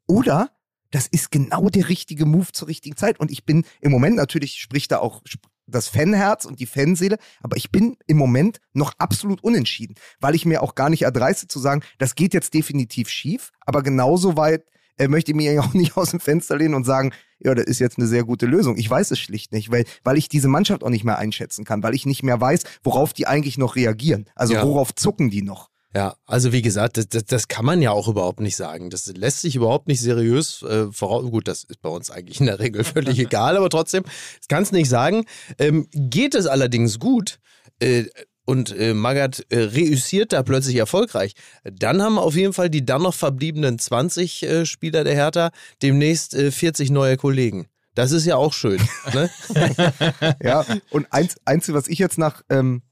Oder das ist genau der richtige Move zur richtigen Zeit. Und ich bin im Moment natürlich spricht da auch das Fanherz und die Fanseele, aber ich bin im Moment noch absolut unentschieden, weil ich mir auch gar nicht erdreiste zu sagen, das geht jetzt definitiv schief, aber genauso weit äh, möchte ich mir ja auch nicht aus dem Fenster lehnen und sagen, ja, das ist jetzt eine sehr gute Lösung. Ich weiß es schlicht nicht, weil, weil ich diese Mannschaft auch nicht mehr einschätzen kann, weil ich nicht mehr weiß, worauf die eigentlich noch reagieren. Also Ja. worauf zucken die noch? Ja, also wie gesagt, das, das, das kann man ja auch überhaupt nicht sagen. Das lässt sich überhaupt nicht seriös äh, voraus. Gut, das ist bei uns eigentlich in der Regel <laughs> völlig egal, aber trotzdem, das kannst nicht sagen. Ähm, geht es allerdings gut, äh, und äh, Magath äh, reüssiert da plötzlich erfolgreich, dann haben auf jeden Fall die dann noch verbliebenen 20 äh, Spieler der Hertha demnächst äh, 40 neue Kollegen. Das ist ja auch schön. ne? <laughs> Ja, und eins, Einzige, was ich jetzt nach, ähm,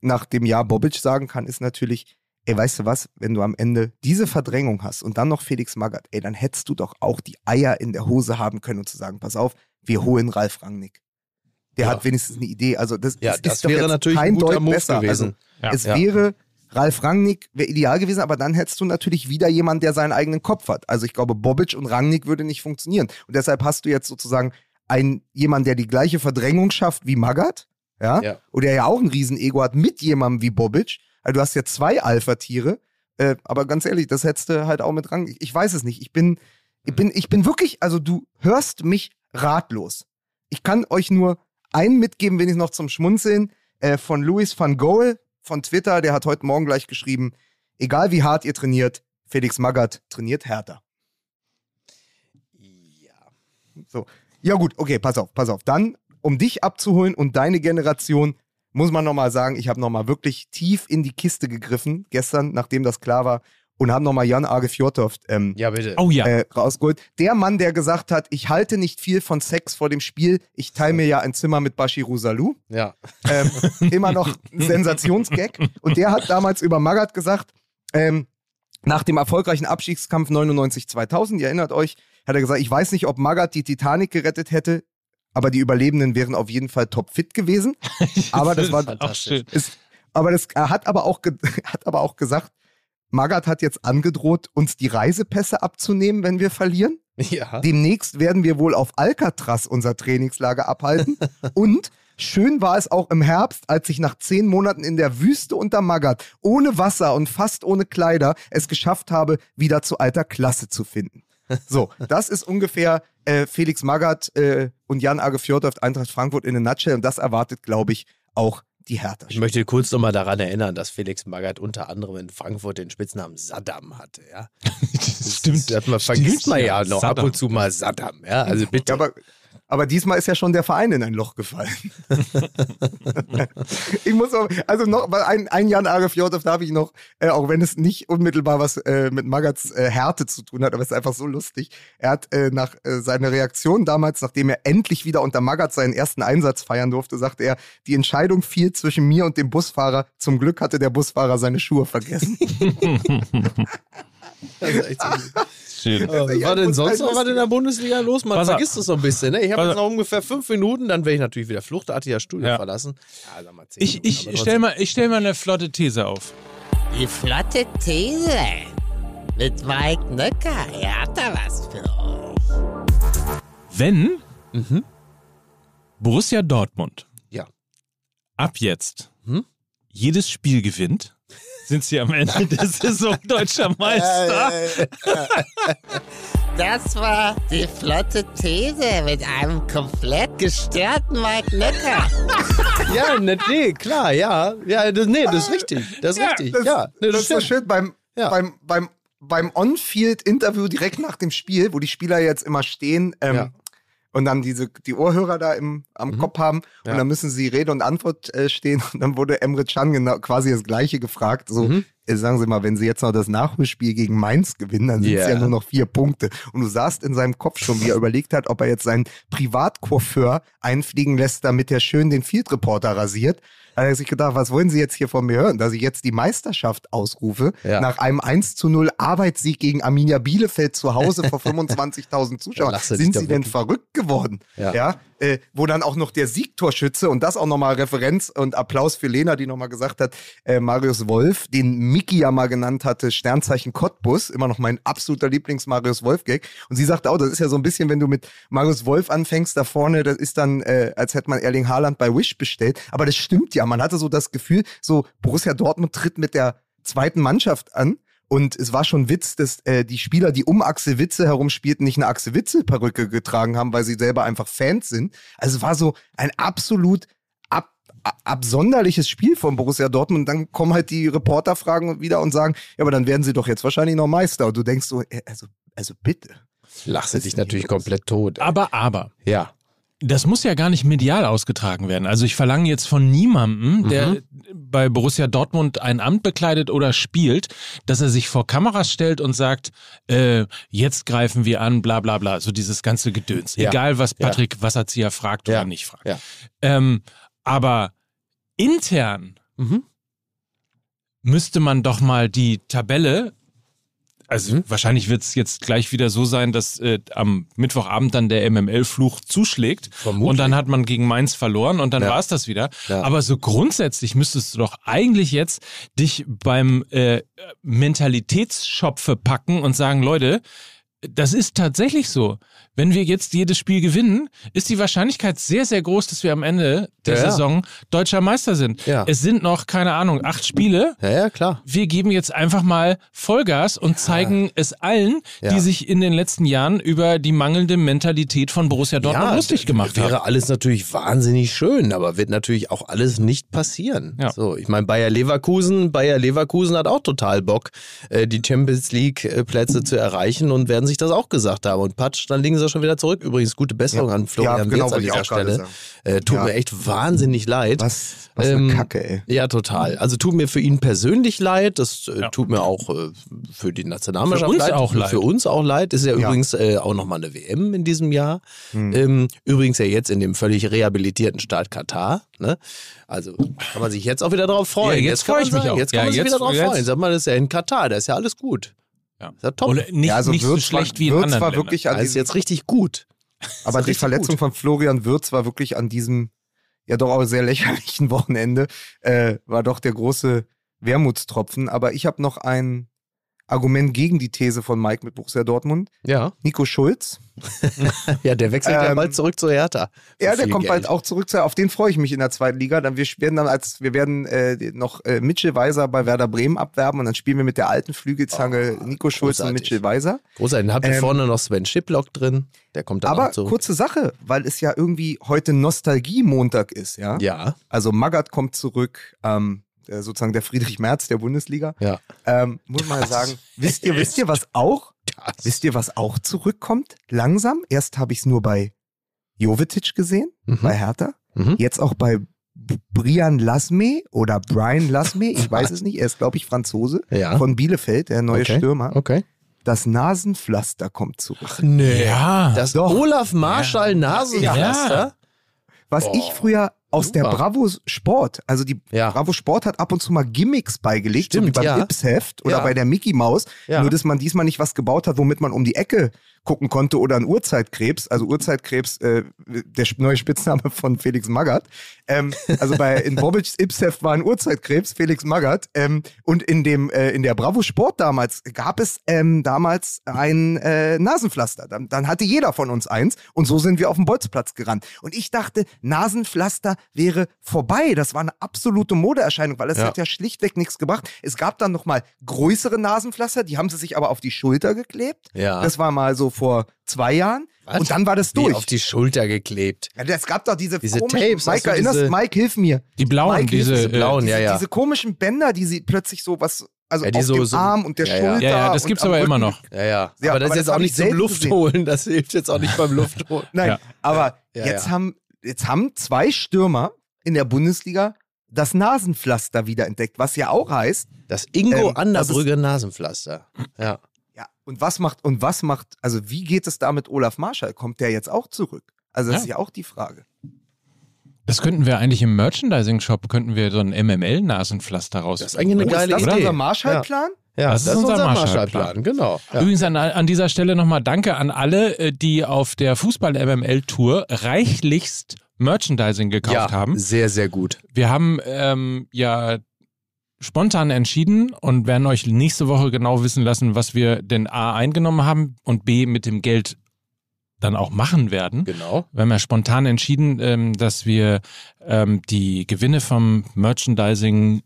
nach dem Jahr Bobic sagen kann, ist natürlich, ey, weißt du was, wenn du am Ende diese Verdrängung hast und dann noch Felix Magath, ey, dann hättest du doch auch die Eier in der Hose haben können und zu sagen, pass auf, wir holen Ralf Rangnick. Der Ja. hat wenigstens eine Idee. Also das, Ja, das das ist doch wäre jetzt natürlich kein Deut Move besser. gewesen. Also, es Ja. wäre Ralf Rangnick wäre ideal gewesen, aber dann hättest du natürlich wieder jemanden, der seinen eigenen Kopf hat. Also ich glaube, Bobic und Rangnick würde nicht funktionieren. Und deshalb hast du jetzt sozusagen einen, jemanden, der die gleiche Verdrängung schafft wie Magath, ja, Ja. und der ja auch ein Riesen-Ego hat mit jemandem wie Bobic. Also du hast ja zwei Alpha-Tiere, äh, aber ganz ehrlich, das hättest du halt auch mit Rangnick. Ich weiß es nicht. Ich bin, ich bin, ich bin wirklich, also du hörst mich ratlos. Ich kann euch nur einen mitgeben, wenigstens noch zum Schmunzeln, äh, von Louis van Gool von Twitter, der hat heute Morgen gleich geschrieben, egal wie hart ihr trainiert, Felix Magath trainiert härter. Ja. So. Ja gut, okay, pass auf, pass auf. Dann, um dich abzuholen und deine Generation, muss man nochmal sagen, ich habe nochmal wirklich tief in die Kiste gegriffen, gestern, nachdem das klar war, und habe nochmal Jan Arge Fjordhoft ähm, Ja, bitte. Oh ja. äh, rausgeholt. Der Mann, der gesagt hat, ich halte nicht viel von Sex vor dem Spiel, ich teile mir ja ein Zimmer mit Bashiru Salou. Ja. Ähm, immer noch ein Sensationsgag. Und der hat damals über Magath gesagt, ähm, nach dem erfolgreichen Abstiegskampf 99-2000, ihr erinnert euch, hat er gesagt, ich weiß nicht, ob Magath die Titanic gerettet hätte, aber die Überlebenden wären auf jeden Fall topfit gewesen. <laughs> Aber das war auch schön. ist, aber das er hat aber auch ge- <laughs> hat aber auch gesagt, Magath hat jetzt angedroht, uns die Reisepässe abzunehmen, wenn wir verlieren. Ja. Demnächst werden wir wohl auf Alcatraz unser Trainingslager abhalten. <laughs> Und schön war es auch im Herbst, als ich nach zehn Monaten in der Wüste unter Magath, ohne Wasser und fast ohne Kleider, es geschafft habe, wieder zu alter Klasse zu finden. So, das ist ungefähr äh, Felix Magath äh, und Jan Age Fjordhoft Eintracht Frankfurt in a nutshell. Und das erwartet, glaube ich, auch die Hertha. Ich möchte kurz nochmal daran erinnern, dass Felix Magath unter anderem in Frankfurt den Spitznamen Saddam hatte. Ja? <laughs> Stimmt. Das, man vergisst Stimmt, man ja. ja noch ab Saddam. und zu mal Saddam. Ja? Also bitte. Ja, aber, aber diesmal ist ja schon der Verein in ein Loch gefallen. <laughs> ich muss auch, also noch, ein, ein Jan Age Fjordhoff darf ich noch, äh, auch wenn es nicht unmittelbar was äh, mit Magats äh, Härte zu tun hat, aber es ist einfach so lustig. Er hat äh, nach äh, seiner Reaktion damals, nachdem er endlich wieder unter Magath seinen ersten Einsatz feiern durfte, sagte er, die Entscheidung fiel zwischen mir und dem Busfahrer. Zum Glück hatte der Busfahrer seine Schuhe vergessen. <laughs> Das ist echt so <laughs> gut. Schön. Was war denn sonst noch was in der Bundesliga los? Man Pass vergisst es so ein bisschen. Ne? Ich habe jetzt noch ungefähr fünf Minuten, dann werde ich natürlich wieder fluchtartig das Studio Ja. verlassen. Ja, sag mal zehn Ich, Minuten, ich aber stell mal, ich stell mal eine flotte These auf. Die flotte These mit Mike Nöcker. Er hat da was für euch. Wenn Borussia Dortmund Ja. ab jetzt Hm? jedes Spiel gewinnt, sind sie am Ende der <laughs> Saison deutscher Meister. <laughs> Das war die flotte These mit einem komplett gestörten Mike Nöcker. <laughs> Ja, ne, nee, klar, ja. Ja, das, nee, das ist richtig. Das ist Ja, richtig. das, ja, nee, das ist so schön beim, Ja. beim, beim, beim On-Field-Interview direkt nach dem Spiel, wo die Spieler jetzt immer stehen ähm, Ja. Und dann diese, die Ohrhörer da im, am Kopf haben Mhm. Ja. und dann müssen sie Rede und Antwort äh, stehen und dann wurde Emre Can genau, quasi das Gleiche gefragt. So, Mhm. äh, sagen Sie mal, wenn Sie jetzt noch das Nachholspiel gegen Mainz gewinnen, dann sind es Ja. ja nur noch vier Punkte. Und du sahst in seinem Kopf schon, wie er <laughs> überlegt hat, ob er jetzt seinen Privatcoiffeur einfliegen lässt, damit er schön den Field Reporter rasiert. Da hat er sich gedacht, was wollen Sie jetzt hier von mir hören? Dass ich jetzt die Meisterschaft ausrufe, Ja. nach einem 1 zu 0 Arbeitssieg gegen Arminia Bielefeld zu Hause vor <laughs> 25.000 Zuschauern. Sind Sie denn verrückt geworden? Ja. ja? Äh, wo dann auch noch der Siegtorschütze und das auch nochmal Referenz und Applaus für Lena, die nochmal gesagt hat, äh, Marius Wolf, den Mickey ja mal genannt hatte, Sternzeichen Cottbus, immer noch mein absoluter Lieblings-Marius Wolf-Gag. Und sie sagte auch, das ist ja so ein bisschen, wenn du mit Marius Wolf anfängst, da vorne, das ist dann, äh, als hätte man Erling Haaland bei Wish bestellt. Aber das stimmt ja, man hatte so das Gefühl, so Borussia Dortmund tritt mit der zweiten Mannschaft an. Und es war schon Witz, dass äh, die Spieler, die um Axel Witze herum spielten, nicht eine Axel Witze-Perücke getragen haben, weil sie selber einfach Fans sind. Also es war so ein absolut ab, ab, absonderliches Spiel von Borussia Dortmund. Und dann kommen halt die Reporterfragen wieder und sagen, ja, aber dann werden sie doch jetzt wahrscheinlich noch Meister. Und du denkst so, äh, also, also bitte. Lachst du dich natürlich komplett tot. Aber, aber, Ja. Das muss ja gar nicht medial ausgetragen werden. Also ich verlange jetzt von niemandem, der Mhm. bei Borussia Dortmund ein Amt bekleidet oder spielt, dass er sich vor Kameras stellt und sagt, äh, jetzt greifen wir an, bla bla bla. So dieses ganze Gedöns. Ja. Egal, was Ja. Patrick Wasserzieher fragt Ja. oder nicht fragt. Ja. Ähm, aber intern Mhm. müsste man doch mal die Tabelle Also Mhm. wahrscheinlich wird es jetzt gleich wieder so sein, dass äh, am Mittwochabend dann der MML-Fluch zuschlägt Vermutlich. und dann hat man gegen Mainz verloren und dann Ja. war es das wieder. Ja. Aber so grundsätzlich müsstest du doch eigentlich jetzt dich beim äh, Mentalitätsschopfe packen und sagen, Leute, das ist tatsächlich so. Wenn wir jetzt jedes Spiel gewinnen, ist die Wahrscheinlichkeit sehr, sehr groß, dass wir am Ende der Ja. Saison deutscher Meister sind. Ja. Es sind noch, keine Ahnung, acht Spiele Ja, ja, klar. wir geben jetzt einfach mal Vollgas und zeigen es allen, die sich in den letzten Jahren über die mangelnde Mentalität von Borussia Dortmund lustig gemacht wäre haben. alles natürlich wahnsinnig schön, aber wird natürlich auch alles nicht passieren. So, ich meine, Bayer Leverkusen, Bayer Leverkusen hat auch total Bock, äh, die Champions League äh, Plätze zu erreichen und werden sich das auch gesagt haben. Und Patsch, dann liegen sie schon wieder zurück. Übrigens, gute Besserung Ja. an Florian Ja, genau, Wirtz an dieser Stelle. Äh, tut Ja. mir echt wahnsinnig leid. Was, was eine Ähm, Kacke, ey. Ja, total. Also tut mir für ihn persönlich leid. Das äh, Ja. tut mir auch äh, für die Nationalmannschaft Für uns leid. auch leid. Für uns auch leid. Ist ja, Ja. übrigens äh, auch nochmal eine WM in diesem Jahr. Hm. Ähm, übrigens ja jetzt in dem völlig rehabilitierten Staat Katar. Ne? Also kann man sich jetzt auch wieder drauf freuen. Ja, jetzt kann freu man ich mich sagen, auch. Jetzt kann Ja, man sich jetzt- wieder drauf jetzt- freuen. Sag mal, das ist ja in Katar. Da ist ja alles gut. Ja. Ist ja top. Oder nicht, ja, also nicht so schlecht war, wie in Wirtz anderen war Ländern. wirklich an Das ist jetzt richtig gut. aber die Verletzung gut. von Florian Wirtz war wirklich an diesem ja doch auch sehr <laughs> lächerlichen Wochenende äh, war doch der große Wermutstropfen. Aber ich habe noch ein Argument gegen die These von Mike mit Borussia Dortmund. Ja. Nico Schulz. <laughs> Ja, der wechselt ja Ähm, bald zurück zu Hertha. Ja, der kommt Geld. bald auch zurück. zu- Auf den freue ich mich in der zweiten Liga. Dann wir werden dann als wir werden äh, noch äh, Mitchell Weiser bei Werder Bremen abwerben und dann spielen wir mit der alten Flügelzange Nico Schulz und großartig. Mitchell Weiser. Großartig. Dann habt ihr Ähm, vorne noch Sven Schiplock drin. Der kommt dann Aber auch zurück. kurze Sache, weil es ja irgendwie heute Nostalgie-Montag ist, ja. Ja. Also Magath kommt zurück, ähm, äh, sozusagen der Friedrich Merz der Bundesliga. Ja. Ähm, muss man ja sagen, wisst ihr, wisst ihr, was auch, Das. wisst ihr, was auch zurückkommt? Langsam. Erst habe ich es nur bei Jovetic gesehen, Mhm. bei Hertha. Mhm. Jetzt auch bei Brian Lasme oder Brian Lasme, ich <laughs> weiß es nicht, er ist, glaube ich, Franzose Ja. von Bielefeld, der neue Okay. Stürmer. Okay. Das Nasenpflaster kommt zurück. Nee. Ja. Das Doch. Olaf Marschall Nasenpflaster. Was Oh, ich früher aus der super. Bravo Sport, also die Ja. Bravo Sport hat ab und zu mal Gimmicks beigelegt, so wie Stimmt, beim ja. Ips-Heft oder Ja. bei der Mickey Maus. Nur, dass man diesmal nicht was gebaut hat, womit man um die Ecke gucken konnte oder ein Urzeitkrebs. Also Urzeitkrebs, äh, der neue Spitzname von Felix Magath. Ähm, also bei in Bobics Ips-Heft war ein Urzeitkrebs, Felix Magath. Ähm, und in dem äh, in der Bravo Sport damals gab es ähm, damals ein äh, Nasenpflaster. Dann, dann hatte jeder von uns eins und so sind wir auf den Bolzplatz gerannt. Und ich dachte, Nasenpflaster wäre vorbei. Das war eine absolute Modeerscheinung, weil es Ja. hat ja schlichtweg nichts gebracht. Es gab dann noch mal größere Nasenpflaster, die haben sie sich aber auf die Schulter geklebt. Ja. Das war mal so vor zwei Jahren. Was? Und dann war das Wie durch. auf die Schulter geklebt. Ja, es gab doch diese, Diese komischen, Tapes, Mike, erinnerst diese- Mike, hilf mir. Die blauen, Mike, diese, diese äh, blauen, ja, ja. Diese komischen Bänder, die sie plötzlich so was, also Ja, die auf so- dem so- Arm und der Ja, ja. Schulter. Ja, ja, das gibt's aber immer Rücken. noch. Ja, ja. Ja, aber das aber ist jetzt das auch nicht ich zum Luftholen. Das hilft jetzt auch nicht beim Luftholen. <laughs> Nein, Ja. aber Ja, jetzt, ja. Haben, jetzt haben zwei Stürmer in der Bundesliga das Nasenpflaster wiederentdeckt, was ja auch heißt, Das Ingo Ähm, Anderbrügge Nasenpflaster. Ja. Ja, und was macht, und was macht, also wie geht es da mit Olaf Marschall? Kommt der jetzt auch zurück? Also das Ja. ist ja auch die Frage. Das könnten wir eigentlich im Merchandising-Shop, könnten wir so ein MML-Nasenpflaster raus. Das ist eigentlich eine Oh, geile ist das Idee. unser Marshallplan? Ja, Das ist unser Marshallplan. Marshallplan, genau. Ja. Übrigens an, an dieser Stelle nochmal Danke an alle, äh, die auf der Fußball-MML-Tour reichlichst Merchandising gekauft ja, haben. sehr, sehr gut. Wir haben ähm, ja spontan entschieden und werden euch nächste Woche genau wissen lassen, was wir denn A eingenommen haben und B mit dem Geld dann auch machen werden. Genau. Wir haben ja spontan entschieden, ähm, dass wir ähm, die Gewinne vom Merchandising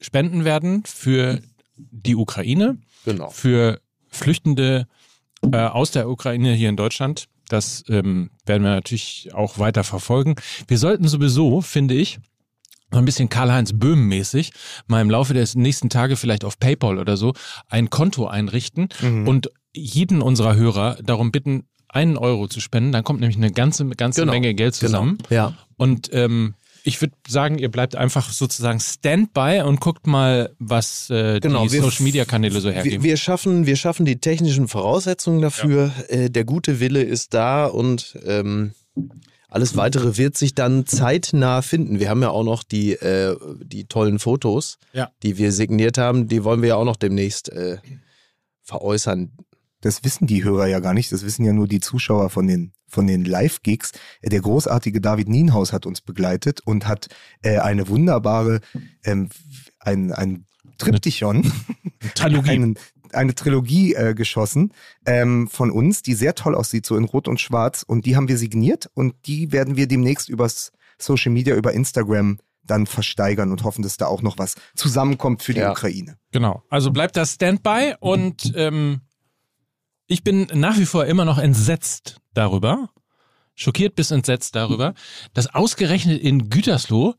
spenden werden für die Ukraine, Genau. für Flüchtende äh, aus der Ukraine hier in Deutschland. Das ähm, werden wir natürlich auch weiter verfolgen. Wir sollten sowieso, finde ich, ein bisschen Karl-Heinz Böhm-mäßig mal im Laufe des nächsten Tage vielleicht auf PayPal oder so ein Konto einrichten Mhm. und jeden unserer Hörer darum bitten, einen Euro zu spenden. Dann kommt nämlich eine ganze, ganze Genau. Menge Geld zusammen. Ja. Und ähm, ich würde sagen, ihr bleibt einfach sozusagen Standby und guckt mal, was äh, Genau, die wir- Social Media Kanäle so Wir, hergeben. wir, schaffen, wir schaffen die technischen Voraussetzungen dafür. Äh, der gute Wille ist da und ähm, alles weitere wird sich dann zeitnah finden. Wir haben ja auch noch die, äh, die tollen Fotos, Ja. die wir signiert haben. Die wollen wir ja auch noch demnächst äh, veräußern. Das wissen die Hörer ja gar nicht. Das wissen ja nur die Zuschauer von den, von den Live-Gigs. Äh, Der großartige David Nienhaus hat uns begleitet und hat äh, eine wunderbare, ähm, ein, ein Triptychon, <laughs> einen, eine Trilogie äh, geschossen ähm, von uns, die sehr toll aussieht, so in Rot und Schwarz. Und die haben wir signiert und die werden wir demnächst übers Social Media, über Instagram dann versteigern und hoffen, dass da auch noch was zusammenkommt für die Ja. Ukraine. Genau. Also bleibt das Standby und ähm, ich bin nach wie vor immer noch entsetzt darüber, schockiert bis entsetzt darüber, dass ausgerechnet in Gütersloh,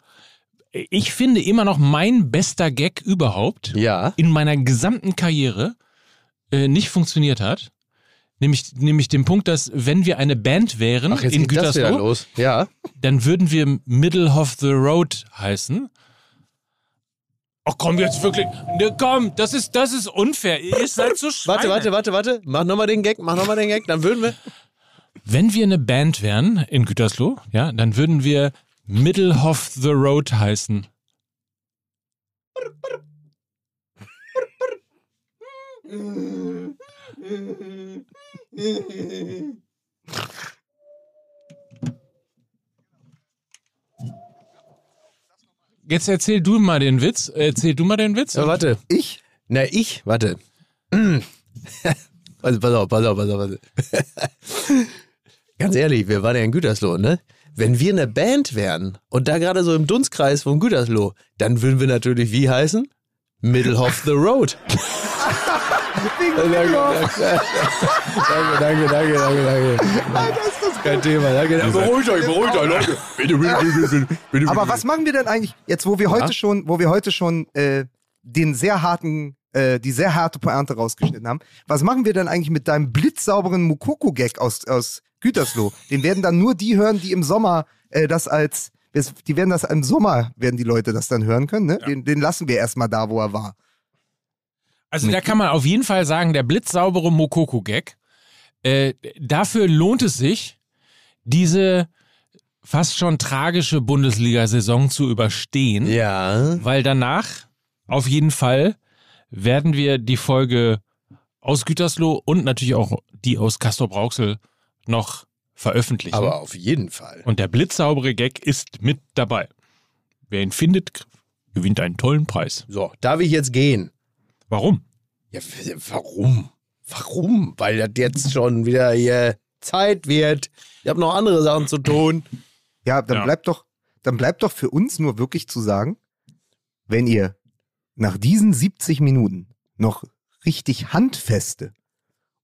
ich finde immer noch mein bester Gag überhaupt Ja. in meiner gesamten Karriere äh, nicht funktioniert hat. Nämlich, nämlich den Punkt, dass wenn wir eine Band wären Ach, in Gütersloh, los. Ja. dann würden wir Middle of the Road heißen. Ach komm jetzt wirklich, ne, komm, das ist, das ist unfair. Ihr seid so Warte, Schweine. warte, warte, warte. Mach nochmal den Gag, mach nochmal den Gag, dann würden wir. Wenn wir eine Band wären in Gütersloh, ja, dann würden wir Middle of the Road heißen. Jetzt erzähl du mal den Witz. Erzähl du mal den Witz. Ja, warte. Ich? Na, ich, warte. <clears throat> Also, pass auf, pass auf, pass auf. Pass auf. Ganz ehrlich, wir waren ja in Gütersloh, ne? Wenn wir eine Band wären und da gerade so im Dunstkreis von Gütersloh, dann würden wir natürlich wie heißen? Middle of the Road. <laughs> danke, danke, danke, danke, danke, danke. Kein Thema, danke. Beruhigt euch, beruhigt euch, Leute. Bitte, bitte, bitte, bitte, bitte. Aber was machen wir denn eigentlich jetzt, wo wir heute schon, wo wir heute schon äh, den sehr harten, äh, die sehr harte Pointe rausgeschnitten haben? Was machen wir denn eigentlich mit deinem blitzsauberen Mukoko-Gag aus, aus Gütersloh? Den werden dann nur die hören, die im Sommer äh, das als, das- die werden das im Sommer, werden die Leute das dann hören können, ne? Den, den lassen wir erstmal da, wo er war. Also da kann man auf jeden Fall sagen, der blitzsaubere Mokoko-Gag, äh, dafür lohnt es sich, diese fast schon tragische Bundesliga-Saison zu überstehen, Ja. weil danach auf jeden Fall werden wir die Folge aus Gütersloh und natürlich auch die aus Castrop-Rauxel noch veröffentlichen. Aber auf jeden Fall. und der blitzsaubere Gag ist mit dabei. Wer ihn findet, gewinnt einen tollen Preis. So, darf ich jetzt gehen? Warum? Ja, warum? Warum? Weil das jetzt schon wieder hier Zeit wird. Ich habe noch andere Sachen zu tun. Ja, dann Ja. bleibt doch, dann bleibt doch für uns nur wirklich zu sagen, wenn ihr nach diesen 70 Minuten noch richtig handfeste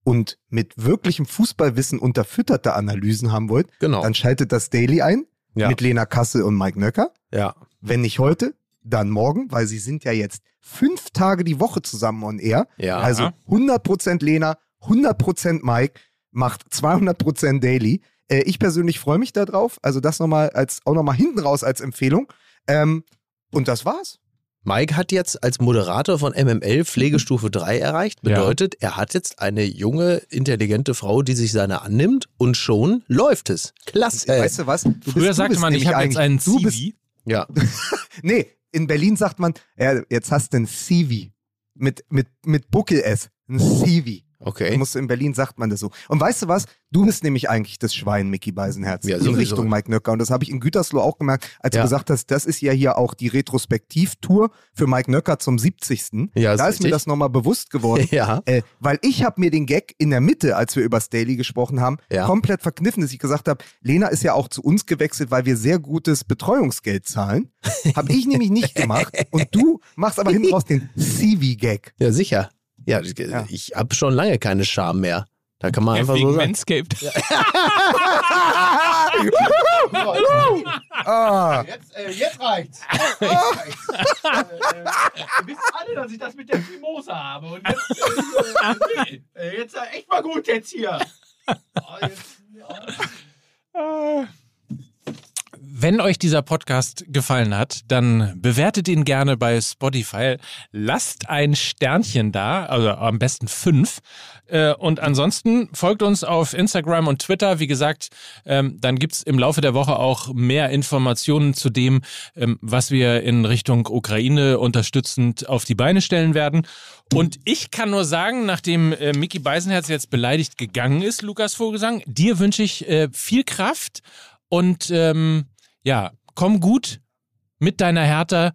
und mit wirklichem Fußballwissen unterfütterte Analysen haben wollt, Genau. dann schaltet das Daily ein Ja. mit Lena Kassel und Mike Nöcker. Ja. Wenn nicht heute, dann morgen, weil sie sind ja jetzt fünf Tage die Woche zusammen on air. Ja. Also 100% Lena, 100% Mike, macht 200% Daily. Äh, ich persönlich freue mich darauf. Also das nochmal als, auch nochmal hinten raus als Empfehlung. Ähm, und das war's. Mike hat jetzt als Moderator von MML Pflegestufe 3 erreicht. Ja. Bedeutet, er hat jetzt eine junge, intelligente Frau, die sich seiner annimmt und schon läuft es. Klasse. Weißt du was? Du bist- Früher du sagte bist man, ich habe jetzt einen bist, CV. Ja. <laughs> Nee, in Berlin sagt man, ja, jetzt hast du ein CV. Mit, mit, mit Buckel S. Ein CV. Okay. Musst du in Berlin sagt man das so. Und weißt du was? Du bist nämlich eigentlich das Schwein, Mickey Beisenherz, Ja, in. Richtung Mike Nöcker. Und das habe ich in Gütersloh auch gemerkt, als Ja. du gesagt hast, das ist ja hier auch die Retrospektivtour für Mike Nöcker zum 70. Ja, da ist mir richtig. das nochmal bewusst geworden. <laughs> Ja. Äh, weil ich habe mir den Gag in der Mitte, als wir über Daily gesprochen haben, Ja. komplett verkniffen, dass ich gesagt habe, Lena ist ja auch zu uns gewechselt, weil wir sehr gutes Betreuungsgeld zahlen. <laughs> habe ich nämlich nicht gemacht. <laughs> Und du machst aber hinten raus den CV-Gag. Ja, sicher. Ja, ich, Ja. ich habe schon lange keine Scham mehr. Da kann man Ja, einfach wegen so sagen. Manscaped. <laughs> <laughs> Ah, Jetzt, äh, jetzt reicht's. Jetzt reicht's. äh, äh, ihr wisst alle, dass ich das mit der Mimosa habe. Und jetzt, äh, nee, äh, jetzt äh, echt mal gut jetzt hier. Oh, jetzt, ja. Wenn euch dieser Podcast gefallen hat, dann bewertet ihn gerne bei Spotify. Lasst ein Sternchen da, also am besten fünf. Äh, Und ansonsten folgt uns auf Instagram und Twitter. Wie gesagt, ähm, dann gibt's im Laufe der Woche auch mehr Informationen zu dem, ähm, was wir in Richtung Ukraine unterstützend auf die Beine stellen werden. Und ich kann nur sagen, nachdem äh, Mickey Beisenherz jetzt beleidigt gegangen ist, Lukas Vogelsang, dir wünsche ich äh, viel Kraft und ähm, ja, komm gut mit deiner Hertha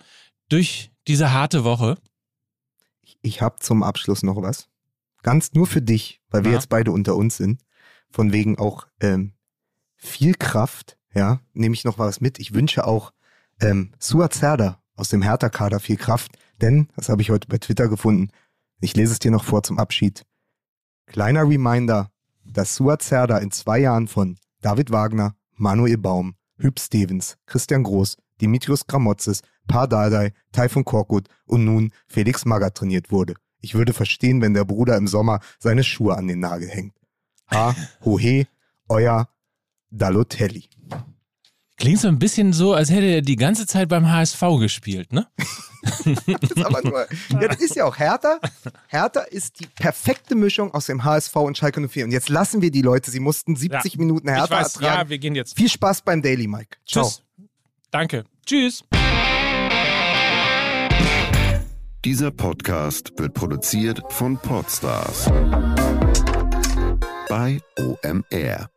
durch diese harte Woche. Ich habe zum Abschluss noch was. Ganz nur für dich, weil wir Ja. jetzt beide unter uns sind. Von wegen auch ähm, viel Kraft, ja, nehme ich noch was mit. Ich wünsche auch ähm, Suat Serdar aus dem Hertha-Kader viel Kraft, denn, das habe ich heute bei Twitter gefunden, ich lese es dir noch vor zum Abschied. Kleiner Reminder, dass Suat Serdar in zwei Jahren von David Wagner, Manuel Baum, Hüb Stevens, Christian Groß, Dimitrios Gramotzes, Par Dardai, Taifun Korkut und nun Felix Magath trainiert wurde. Ich würde verstehen, wenn der Bruder im Sommer seine Schuhe an den Nagel hängt. Ha, hohe, euer Dalotelli. Klingt so ein bisschen so, als hätte er die ganze Zeit beim HSV gespielt, ne? Das ist aber nur, ja, das ist ja auch Hertha. Hertha ist die perfekte Mischung aus dem HSV und Schalke 04. Und jetzt lassen wir die Leute, sie mussten 70 Ja. Minuten Ich Hertha weiß, ertragen. ja, wir gehen jetzt. Viel Spaß beim Daily, Mike. Ciao. Tschüss. Danke. Tschüss. Dieser Podcast wird produziert von Podstars bei OMR.